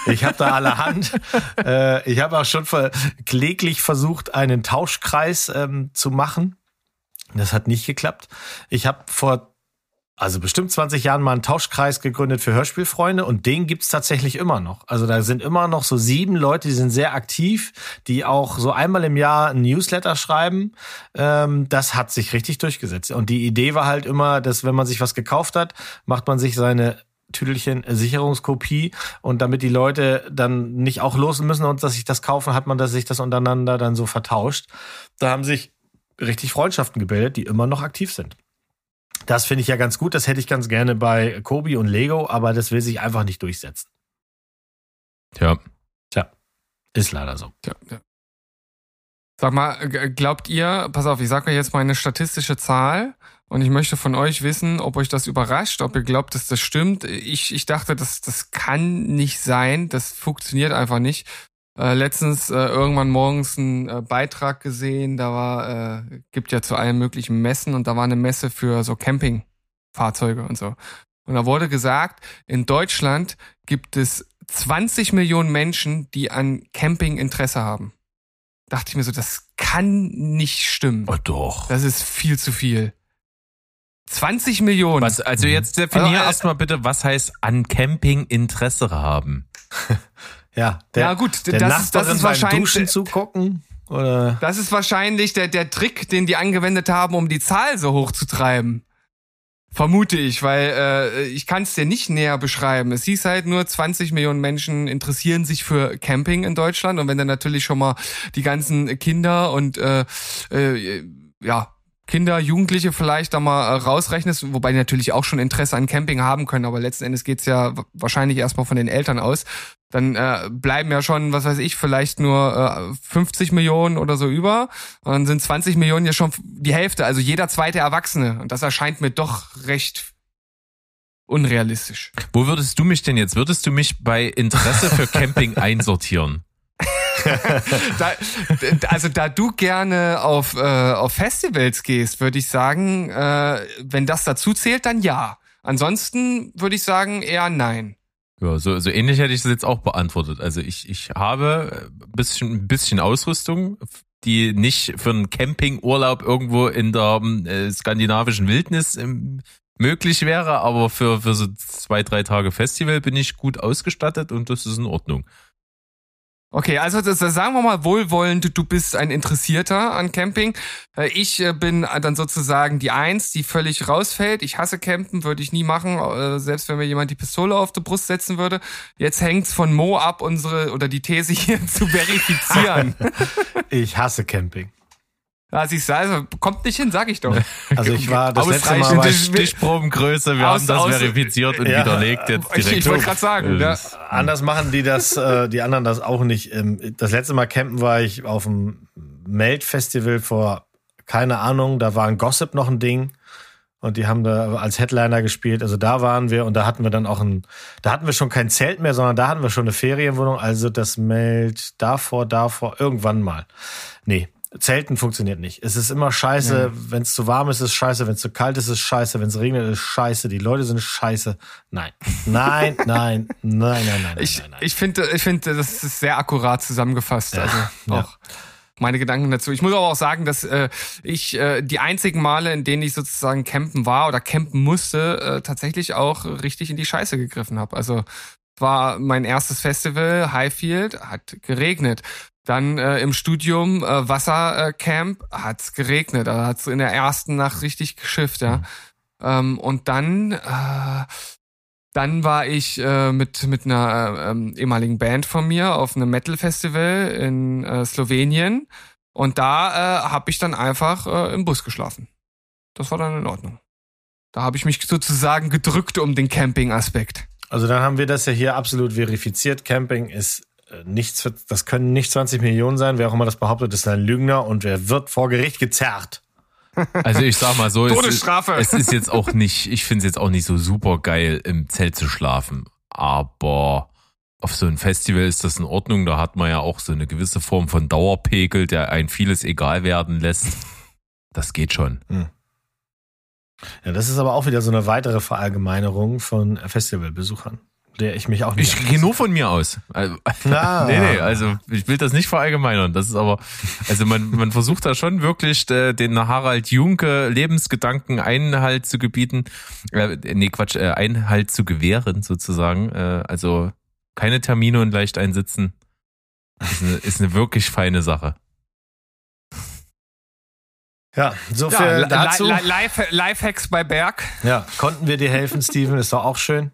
Ich habe da allerhand. [laughs] äh, ich habe auch schon ver kläglich versucht, einen Tauschkreis ähm, zu machen. Das hat nicht geklappt. Ich habe vor also bestimmt 20 Jahren mal einen Tauschkreis gegründet für Hörspielfreunde und den gibt's tatsächlich immer noch. Also da sind immer noch so sieben Leute, die sind sehr aktiv, die auch so einmal im Jahr ein Newsletter schreiben. Ähm, das hat sich richtig durchgesetzt. Und die Idee war halt immer, dass wenn man sich was gekauft hat, macht man sich seine Tüdelchen Sicherungskopie und damit die Leute dann nicht auch losen müssen und dass sich das kaufen, hat man das, sich das untereinander dann so vertauscht. Da haben sich richtig Freundschaften gebildet, die immer noch aktiv sind. Das finde ich ja ganz gut. Das hätte ich ganz gerne bei Kobi und Lego, aber das will sich einfach nicht durchsetzen. Ja. Ist leider so. Ja, ja. Sag mal, glaubt ihr, pass auf, ich sage euch jetzt mal eine statistische Zahl und ich möchte von euch wissen, ob euch das überrascht, ob ihr glaubt, dass das stimmt. Ich, ich dachte, das, das kann nicht sein, das funktioniert einfach nicht. Äh, letztens äh, irgendwann morgens einen äh, Beitrag gesehen, da war, äh, gibt ja zu allen möglichen Messen und da war eine Messe für so Campingfahrzeuge und so. Und da wurde gesagt, in Deutschland gibt es 20 Millionen Menschen, die an Camping Interesse haben. Dachte ich mir so, das kann nicht stimmen. Oh doch. Das ist viel zu viel. 20 Millionen. Was, also jetzt definier Also, äh, erstmal bitte, was heißt an Camping Interesse haben? [laughs] Ja, der, ja gut, der das, ist, das Nachbarin ist wahrscheinlich Duschen zugucken oder das ist wahrscheinlich der, der Trick, den die angewendet haben, um die Zahl so hoch zu treiben. Vermute ich, weil äh, ich kann es dir nicht näher beschreiben. Es hieß halt nur 20 Millionen Menschen interessieren sich für Camping in Deutschland und wenn dann natürlich schon mal die ganzen Kinder und äh, äh, ja Kinder, Jugendliche vielleicht da mal äh, rausrechnest, wobei die natürlich auch schon Interesse an Camping haben können, aber letzten Endes geht's ja wa- wahrscheinlich erstmal von den Eltern aus. Dann äh, bleiben ja schon, was weiß ich, vielleicht nur äh, 50 Millionen oder so über. Und dann sind 20 Millionen ja schon die Hälfte, also jeder zweite Erwachsene. Und das erscheint mir doch recht unrealistisch. Wo würdest du mich denn jetzt? Würdest du mich bei Interesse für Camping [laughs] einsortieren? [laughs] Da, also da du gerne auf, äh, auf Festivals gehst, würde ich sagen, äh, wenn das dazu zählt, dann ja. Ansonsten würde ich sagen eher nein. Ja, so, so ähnlich hätte ich das jetzt auch beantwortet. Also ich, ich habe ein bisschen, ein bisschen Ausrüstung, die nicht für einen Campingurlaub irgendwo in der äh, skandinavischen Wildnis ähm, möglich wäre, aber für, für so zwei, drei Tage Festival bin ich gut ausgestattet und das ist in Ordnung. Okay, also das, sagen wir mal wohlwollend, du bist ein Interessierter an Camping. Äh, Ich äh, bin dann sozusagen die Eins, die völlig rausfällt. Ich hasse Campen, würde ich nie machen, äh, selbst wenn mir jemand die Pistole auf die Brust setzen würde. Jetzt hängt's von Mo ab, unsere oder die These hier [laughs] zu verifizieren. ich hasse Camping. Ja, siehst du, also kommt nicht hin, sag ich doch. Also ich war das letzte Mal war ich, Stichprobengröße, wir Aus- haben das aus- verifiziert und Ja. widerlegt jetzt Ich, direkt. ich wollte gerade sagen, ja. anders machen die das, äh, die anderen das auch nicht. Ähm, Das letzte Mal campen war ich auf dem Melt-Festival vor, keine Ahnung, da war ein Gossip noch ein Ding. Und die haben da als Headliner gespielt. Also da waren wir und da hatten wir dann auch ein, da hatten wir schon kein Zelt mehr, sondern da hatten wir schon eine Ferienwohnung. Also das Melt davor, davor, irgendwann mal. Nee, Zelten funktioniert nicht. Es ist immer scheiße. Wenn es zu warm ist, ist es scheiße. Wenn es zu kalt ist, ist es scheiße. Wenn es regnet, ist es scheiße. Die Leute sind scheiße. Nein. Nein, [laughs] nein, nein, nein, nein, Ich, nein, nein. ich finde, ich finde, das ist sehr akkurat zusammengefasst. Also ja. auch meine Gedanken dazu. Ich muss aber auch sagen, dass äh, ich äh, die einzigen Male, in denen ich sozusagen campen war oder campen musste, äh, tatsächlich auch richtig in die Scheiße gegriffen habe. Also war mein erstes Festival, Highfield, hat geregnet. Dann äh, im Studium äh, Wassercamp äh, hat's geregnet. Da hat's in der ersten Nacht richtig geschifft, ja. Mhm. Ähm, und dann, äh, dann war ich äh, mit mit einer äh, ähm, ehemaligen Band von mir auf einem Metal Festival in äh, Slowenien. Und da äh, habe ich dann einfach äh, im Bus geschlafen. Das war dann in Ordnung. Da habe ich mich sozusagen gedrückt um den Camping-Aspekt. Also dann haben wir das ja hier absolut verifiziert. Camping ist nichts, für, das können nicht 20 Millionen sein. Wer auch immer das behauptet, ist ein Lügner und wer wird vor Gericht gezerrt. Also ich sag mal so, es ist, Todesstrafe. es ist jetzt auch nicht, ich finde es jetzt auch nicht so super geil, im Zelt zu schlafen. Aber auf so ein Festival ist das in Ordnung. Da hat man ja auch so eine gewisse Form von Dauerpegel, der ein vieles egal werden lässt. Das geht schon. Ja, das ist aber auch wieder so eine weitere Verallgemeinerung von Festivalbesuchern, der ich mich auch nicht. Ich gehe nur von mir aus. Also, Na. [laughs] nee, nee, also ich will das nicht verallgemeinern. Das ist aber, also man, man versucht da schon wirklich äh, den Harald Junke Lebensgedanken Einhalt zu gebieten. Äh, nee, Quatsch, äh, Einhalt zu gewähren sozusagen. Also keine Termine und leicht einsitzen. Ist eine, ist eine wirklich feine Sache. Ja, so viel Ja, dazu. Li- Li- Life- Lifehacks bei Berg. Ja, konnten wir dir helfen, Steven? Ist doch auch schön.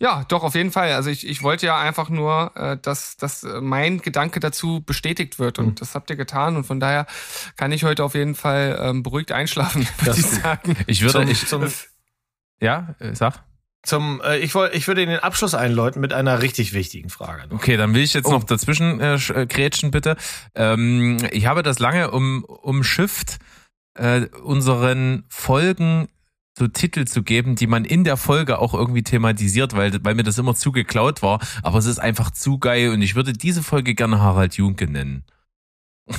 Ja, doch, auf jeden Fall. Also ich, ich wollte ja einfach nur, äh, dass, dass äh, mein Gedanke dazu bestätigt wird. Und Mhm. das habt ihr getan. Und von daher kann ich heute auf jeden Fall ähm, beruhigt einschlafen, [laughs] würde ich sagen. Ich würde, Zum, ich, zum, ja, äh, sag. zum, äh, ich, wollt, ich würde den Abschluss einläuten mit einer richtig wichtigen Frage. Okay, dann will ich jetzt Oh. noch dazwischen äh, sch- äh, grätschen, bitte. Ähm, ich habe das lange um, umschifft, äh, unseren Folgen so Titel zu geben, die man in der Folge auch irgendwie thematisiert, weil, weil mir das immer zu geklaut war. Aber es ist einfach zu geil und ich würde diese Folge gerne Harald Junke nennen. [laughs]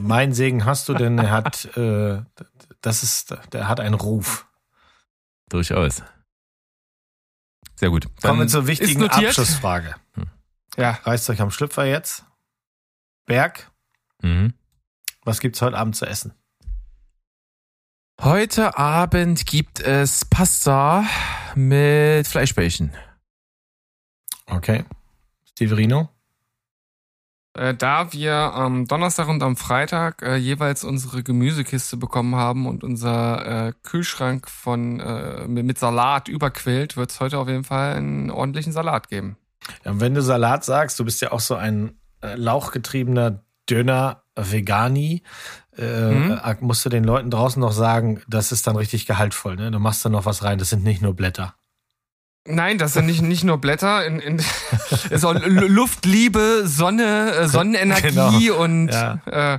Mein Segen hast du, denn er hat, äh, das ist, der hat einen Ruf. Durchaus. Sehr gut. Kommen wir Dann, zur wichtigen. Abschlussfrage. Ja, Reißt euch am Schlüpfer jetzt. Berg, mhm. was gibt's heute Abend zu essen? Heute Abend gibt es Pasta mit Fleischbällchen. Okay. Steverino? äh, da wir am Donnerstag und am Freitag äh, jeweils unsere Gemüsekiste bekommen haben und unser äh, Kühlschrank von äh, mit Salat überquillt, wird es heute auf jeden Fall einen ordentlichen Salat geben. Ja, und wenn du Salat sagst, du bist ja auch so ein äh, lauchgetriebener Döner Vegani, äh, Mhm. äh, musst du den Leuten draußen noch sagen, das ist dann richtig gehaltvoll, ne? Du machst da noch was rein, das sind nicht nur Blätter. Nein, das sind nicht, nicht nur Blätter, in, in, [laughs] Lu- Luft, Liebe, Sonne, äh, Sonnenenergie und Ja. äh,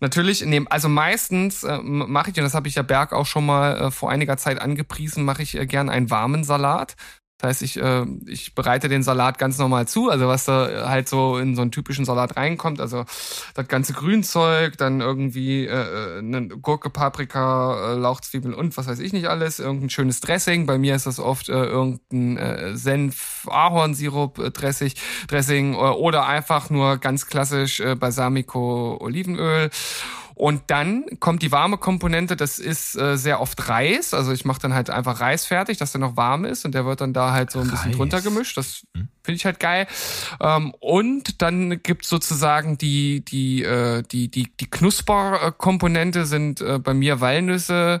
natürlich, nee, also meistens äh, mache ich, und das habe ich ja Berg auch schon mal äh, vor einiger Zeit angepriesen, mache ich äh, gern einen warmen Salat. Das heißt, ich, äh, ich bereite den Salat ganz normal zu, also was da halt so in so einen typischen Salat reinkommt, also das ganze Grünzeug, dann irgendwie äh, eine Gurke, Paprika, äh, Lauchzwiebeln und was weiß ich nicht alles, irgendein schönes Dressing. Bei mir ist das oft äh, irgendein äh, Senf, Ahornsirup, äh, Dressig, Dressing äh, oder einfach nur ganz klassisch äh, Balsamico, Olivenöl. Und dann kommt die warme Komponente, das ist äh, sehr oft Reis. Also ich mache dann halt einfach Reis fertig, dass der noch warm ist und der wird dann da halt so ein bisschen Reis. drunter gemischt. Das Hm. finde ich halt geil. Ähm, und dann gibt's sozusagen die, die, äh, die, die, die Knusperkomponente sind äh, bei mir Walnüsse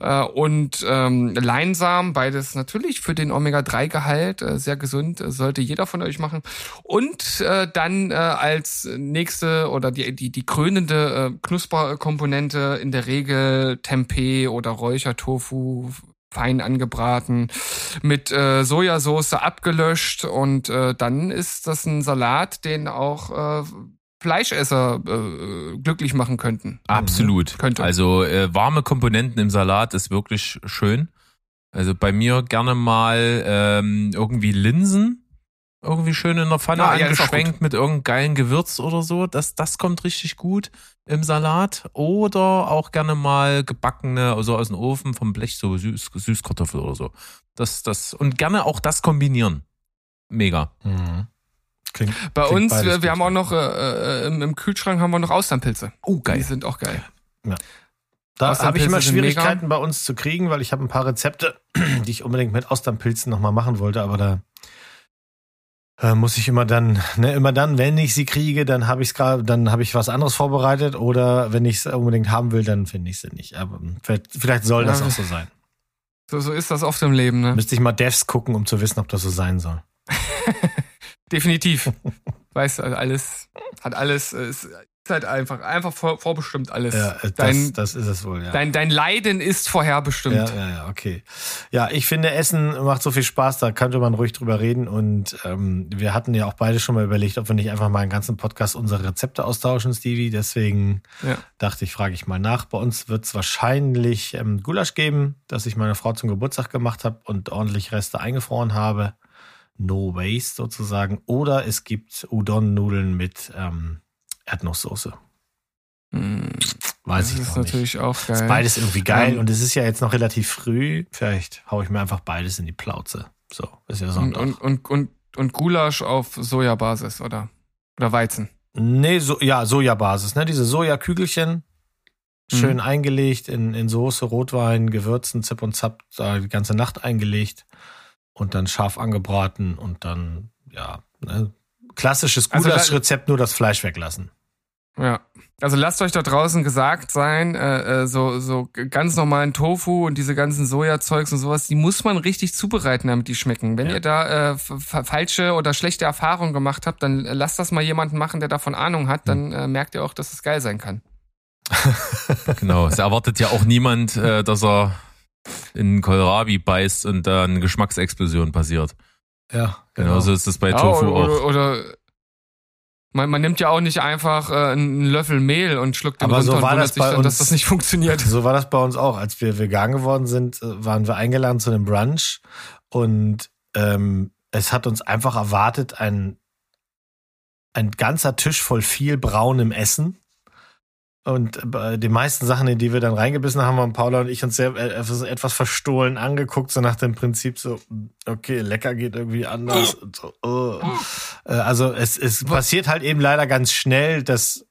äh, und ähm, Leinsamen, beides natürlich für den Omega-3-Gehalt äh, sehr gesund, äh, sollte jeder von euch machen. Und äh, dann äh, als nächste oder die, die, die krönende äh, Knusperkomponente in der Regel Tempeh oder Räuchertofu, fein angebraten, mit äh, Sojasauce abgelöscht und äh, dann ist das ein Salat, den auch äh, Fleischesser äh, glücklich machen könnten. Absolut. Könnte. Also äh, warme Komponenten im Salat ist wirklich schön. Also bei mir gerne mal ähm, irgendwie Linsen. Irgendwie schön in der Pfanne ja, angeschwenkt mit irgendeinem geilen Gewürz oder so. Das, das kommt richtig gut im Salat. Oder auch gerne mal gebackene, also aus dem Ofen vom Blech, so Süß, Süßkartoffel oder so. Das, das, und gerne auch das kombinieren. Mega. Mhm. Klingt, Bei klingt uns, wir, wir haben auch noch äh, äh, im, im Kühlschrank haben wir noch Austernpilze. Oh, Die sind auch geil. Da habe ich immer Schwierigkeiten bei uns zu kriegen, weil ich habe ein paar Rezepte, [clears throat] die ich unbedingt mit Austernpilzen nochmal machen wollte, aber da äh, muss ich immer dann, ne, immer dann, wenn ich sie kriege, dann habe ich es gerade, dann habe ich was anderes vorbereitet oder wenn ich es unbedingt haben will, dann finde ich sie nicht. Aber vielleicht, vielleicht soll das Ja, auch so sein. So, so ist das oft im Leben, ne? Müsste ich mal Devs gucken, um zu wissen, ob das so sein soll. [laughs] Definitiv. [laughs] weißt du, also alles, hat alles, äh, ist, halt einfach, einfach vor, vorbestimmt alles. Ja, äh, das, dein, das ist es wohl, ja. dein, dein Leiden ist vorherbestimmt. Ja, ja, ja, okay. Ja, ich finde, Essen macht so viel Spaß, da könnte man ruhig drüber reden. Und ähm, wir hatten ja auch beide schon mal überlegt, ob wir nicht einfach mal einen ganzen Podcast unsere Rezepte austauschen, Stevie. Deswegen Ja. dachte ich, frage ich mal nach. Bei uns wird es wahrscheinlich ähm, Gulasch geben, das ich meiner Frau zum Geburtstag gemacht habe und ordentlich Reste eingefroren habe. No waste sozusagen. Oder es gibt Udon-Nudeln mit ähm, Erdnusssoße. Hm, Weiß das ich ist noch nicht. natürlich auch geil. Ist beides irgendwie geil Ähm, und es ist ja jetzt noch relativ früh. Vielleicht haue ich mir einfach beides in die Plauze. So, ist ja Sonntag. und, und, und, und Gulasch auf Sojabasis, oder? Oder Weizen. nee, so, ja, Sojabasis, ne? Diese Sojakügelchen. Schön Mhm. eingelegt in, in Soße, Rotwein, Gewürzen, Zip und Zap, da die ganze Nacht eingelegt und dann scharf angebraten und dann, ja, ne? klassisches Also Gulaschrezept, nur das Fleisch weglassen. Ja. Also lasst euch da draußen gesagt sein, äh, äh, so, so ganz normalen Tofu und diese ganzen Sojazeugs und sowas, die muss man richtig zubereiten, damit die schmecken. Wenn Ja. ihr da äh, falsche oder schlechte Erfahrungen gemacht habt, dann äh, lasst das mal jemanden machen, der davon Ahnung hat, dann äh, merkt ihr auch, dass es geil sein kann. [laughs] [laughs] Genau. Es erwartet ja auch niemand, äh, dass er in Kohlrabi beißt und da eine Geschmacksexplosion passiert. Ja, Genauso ist es bei Ja, Tofu oder, auch. oder, oder man, man nimmt ja auch nicht einfach äh, einen Löffel Mehl und schluckt den Aber runter so und war wundert das sich bei dann, dass uns. das nicht funktioniert. [laughs] So war das bei uns auch. Als wir vegan geworden sind, äh, waren wir eingeladen zu einem Brunch und ähm, es hat uns einfach erwartet ein, ein ganzer Tisch voll viel braunem Essen. Und bei den meisten Sachen, in die wir dann reingebissen haben, haben Paula und ich uns sehr äh, etwas verstohlen angeguckt, so nach dem Prinzip so, okay, lecker geht irgendwie anders. Und so, oh. Äh, Also es, es passiert halt eben leider ganz schnell, dass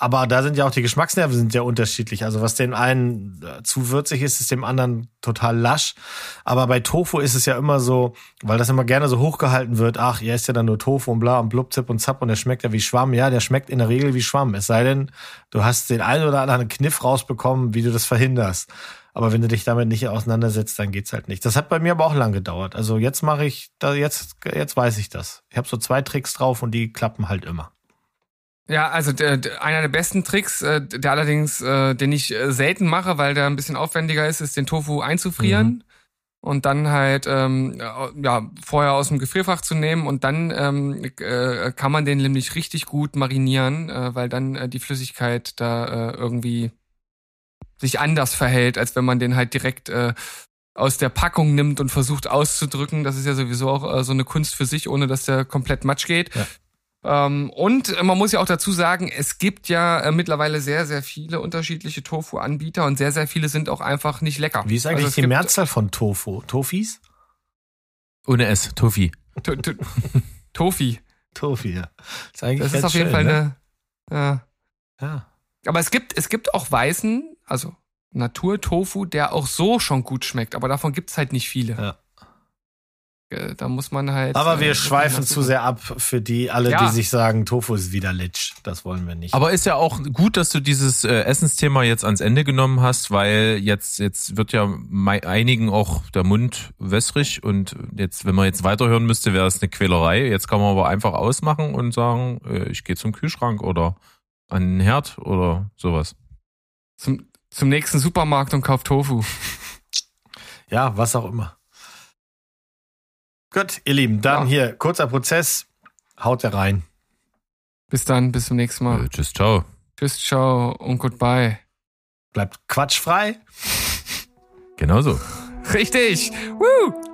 aber da sind ja auch die Geschmacksnerven sind ja unterschiedlich. Also was dem einen äh, zu würzig ist, ist dem anderen total lasch. Aber bei Tofu ist es ja immer so, weil das immer gerne so hochgehalten wird, ach, ihr isst ja dann nur Tofu und bla und blub, zip und zapp und der schmeckt ja wie Schwamm. Ja, der schmeckt in der Regel wie Schwamm. Es sei denn, du hast den einen oder anderen Kniff rausbekommen, wie du das verhinderst. Aber wenn du dich damit nicht auseinandersetzt, dann geht's halt nicht. Das hat bei mir aber auch lang gedauert. Also jetzt mache ich, da jetzt, jetzt weiß ich das. Ich habe so zwei Tricks drauf und die klappen halt immer. Ja, also der, einer der besten Tricks, äh, der allerdings, äh, den ich äh, selten mache, weil der ein bisschen aufwendiger ist, ist den Tofu einzufrieren Mhm. und dann halt ähm, ja vorher aus dem Gefrierfach zu nehmen und dann ähm, äh, kann man den nämlich richtig gut marinieren, äh, weil dann äh, die Flüssigkeit da äh, irgendwie sich anders verhält, als wenn man den halt direkt äh, aus der Packung nimmt und versucht auszudrücken. Das ist ja sowieso auch äh, so eine Kunst für sich, ohne dass der komplett matsch geht. Ja. Ähm, und äh, man muss ja auch dazu sagen, es gibt ja äh, mittlerweile sehr, sehr viele unterschiedliche Tofu-Anbieter und sehr, sehr viele sind auch einfach nicht lecker. Wie ist eigentlich Also es die gibt- Mehrzahl von Tofu? Tofis? Ohne S, Tofi. To- to- Tofi. Tofi, ja. Ist eigentlich Das ist auf jeden schön, Fall ne? eine. Ja. Ja. Aber es gibt, es gibt auch weißen, also Natur-Tofu, der auch so schon gut schmeckt, aber davon gibt's halt nicht viele. Ja. Äh, Da muss man halt. Aber äh, wir wirklich schweifen zu sehr ab für die alle, Ja. die sich sagen, Tofu ist wieder Litsch. Das wollen wir nicht. Aber ist ja auch gut, dass du dieses äh, Essensthema jetzt ans Ende genommen hast, weil jetzt, jetzt wird ja einigen auch der Mund wässrig und jetzt, wenn man jetzt weiterhören müsste, wäre es eine Quälerei. Jetzt kann man aber einfach ausmachen und sagen, äh, ich gehe zum Kühlschrank oder an den Herd oder sowas. Zum, zum nächsten Supermarkt und kauft Tofu. ja, was auch immer. Gut, ihr Lieben, dann Ja. hier, kurzer Prozess. Haut er rein. Bis dann, bis zum nächsten Mal. Äh, tschüss, ciao. Tschüss, ciao und goodbye. Bleibt quatschfrei. Genauso. Richtig. Woo!